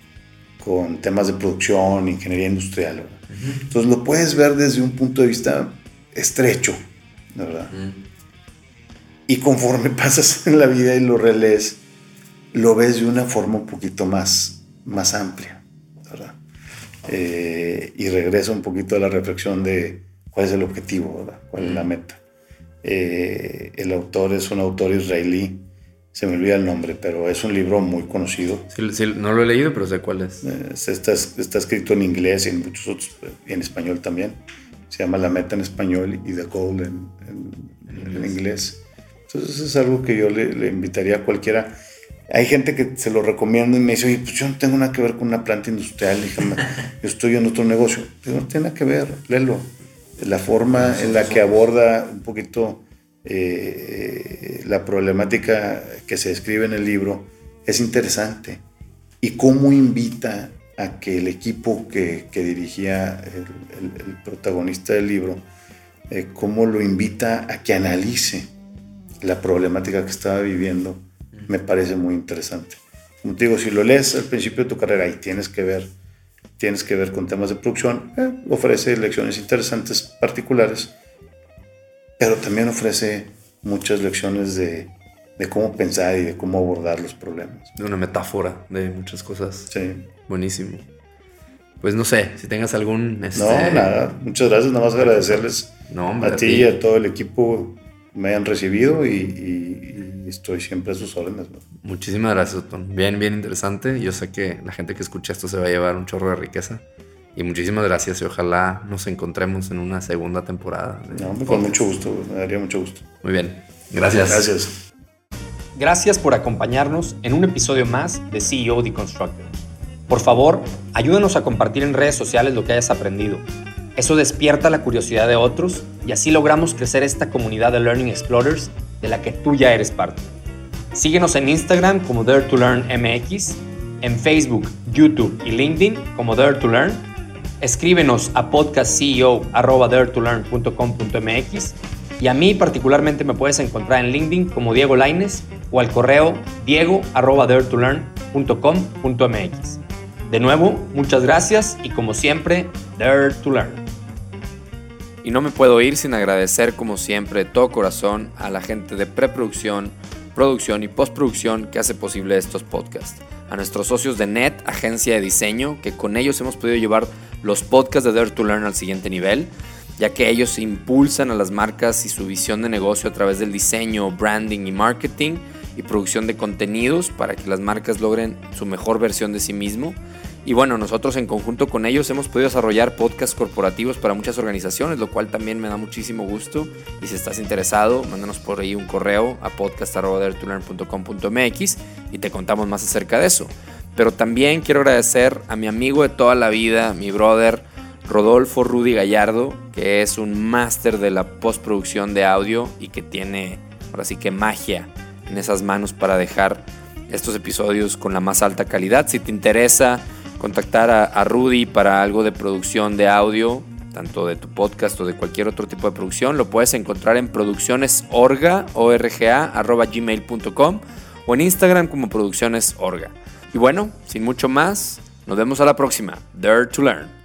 con temas de producción, ingeniería industrial. Entonces lo puedes ver desde un punto de vista estrecho, ¿verdad? Y conforme pasas en la vida y lo relees, lo ves de una forma un poquito más, más amplia, ¿verdad? Eh, y regresa un poquito a la reflexión de cuál es el objetivo, ¿verdad? ¿Cuál es la meta? Eh, el autor es un autor israelí se me olvida el nombre, pero es un libro muy conocido. no lo he leído, pero sé cuál es. está, está, escrito en inglés y en muchos otros, en español también. Se llama La Meta en español y The Goal en, en, inglés. Entonces es algo que yo le, invitaría a cualquiera. Hay gente que se lo recomienda y me dice, oye, pues yo no tengo nada que ver con una planta industrial, yo estoy en otro negocio. Pero no tiene nada que ver, léelo. La forma en la que aborda un poquito eh, la problemática que se describe en el libro es interesante. Y cómo invita a que el equipo que, dirigía el, protagonista del libro, eh, cómo lo invita a que analice la problemática que estaba viviendo, me parece muy interesante. Como te digo, si lo lees al principio de tu carrera y tienes que ver, tienes que ver con temas de producción, eh, ofrece lecciones interesantes particulares pero también ofrece muchas lecciones de, cómo pensar y de cómo abordar los problemas. De una metáfora de muchas cosas. Sí. Buenísimo. Pues no sé, si tengas algún... Este... No, nada. Muchas gracias. Nada más agradecerles a, ti y a todo el equipo me hayan recibido y, estoy siempre a sus órdenes. Muchísimas gracias, Otón. Bien, bien interesante. Yo sé que la gente que escucha esto se va a llevar un chorro de riqueza. Y muchísimas gracias y ojalá nos encontremos en una segunda temporada. No, con mucho gusto, me daría mucho gusto. Muy bien, gracias. Gracias. Gracias por acompañarnos en un episodio más de CEO Deconstructed. Por favor, ayúdanos a compartir en redes sociales lo que hayas aprendido. Eso despierta la curiosidad de otros y así logramos crecer esta comunidad de Learning Explorers de la que tú ya eres parte. Síguenos en Instagram como Dare to Learn MX, en Facebook, YouTube y LinkedIn como Dare to Learn escríbenos a podcastceo.com.mx y a mí particularmente me puedes encontrar en LinkedIn como Diego Laines o al correo diego.daretolearn.com.mx. De nuevo, muchas gracias y como siempre, Dare to Learn. Y no me puedo ir sin agradecer como siempre de todo corazón a la gente de preproducción, producción y postproducción que hace posible estos podcasts. A nuestros socios de NET, agencia de diseño, que con ellos hemos podido llevar los podcasts de Dare to Learn al siguiente nivel, ya que ellos impulsan a las marcas y su visión de negocio a través del diseño, branding y marketing y producción de contenidos para que las marcas logren su mejor versión de sí mismo. Y bueno, nosotros en conjunto con ellos hemos podido desarrollar podcasts corporativos para muchas organizaciones, lo cual también me da muchísimo gusto. Y si estás interesado, mándanos por ahí un correo a podcast.com.mx y te contamos más acerca de eso. Pero también quiero agradecer a mi amigo de toda la vida, mi brother Rodolfo Rudy Gallardo, que es un máster de la postproducción de audio y que tiene ahora sí que magia en esas manos para dejar estos episodios con la más alta calidad. Si te interesa contactar a, Rudy para algo de producción de audio, tanto de tu podcast o de cualquier otro tipo de producción, lo puedes encontrar en produccionesorga, gmail.com o en Instagram como produccionesorga. Y bueno, sin mucho más, nos vemos a la próxima. Dare to Learn.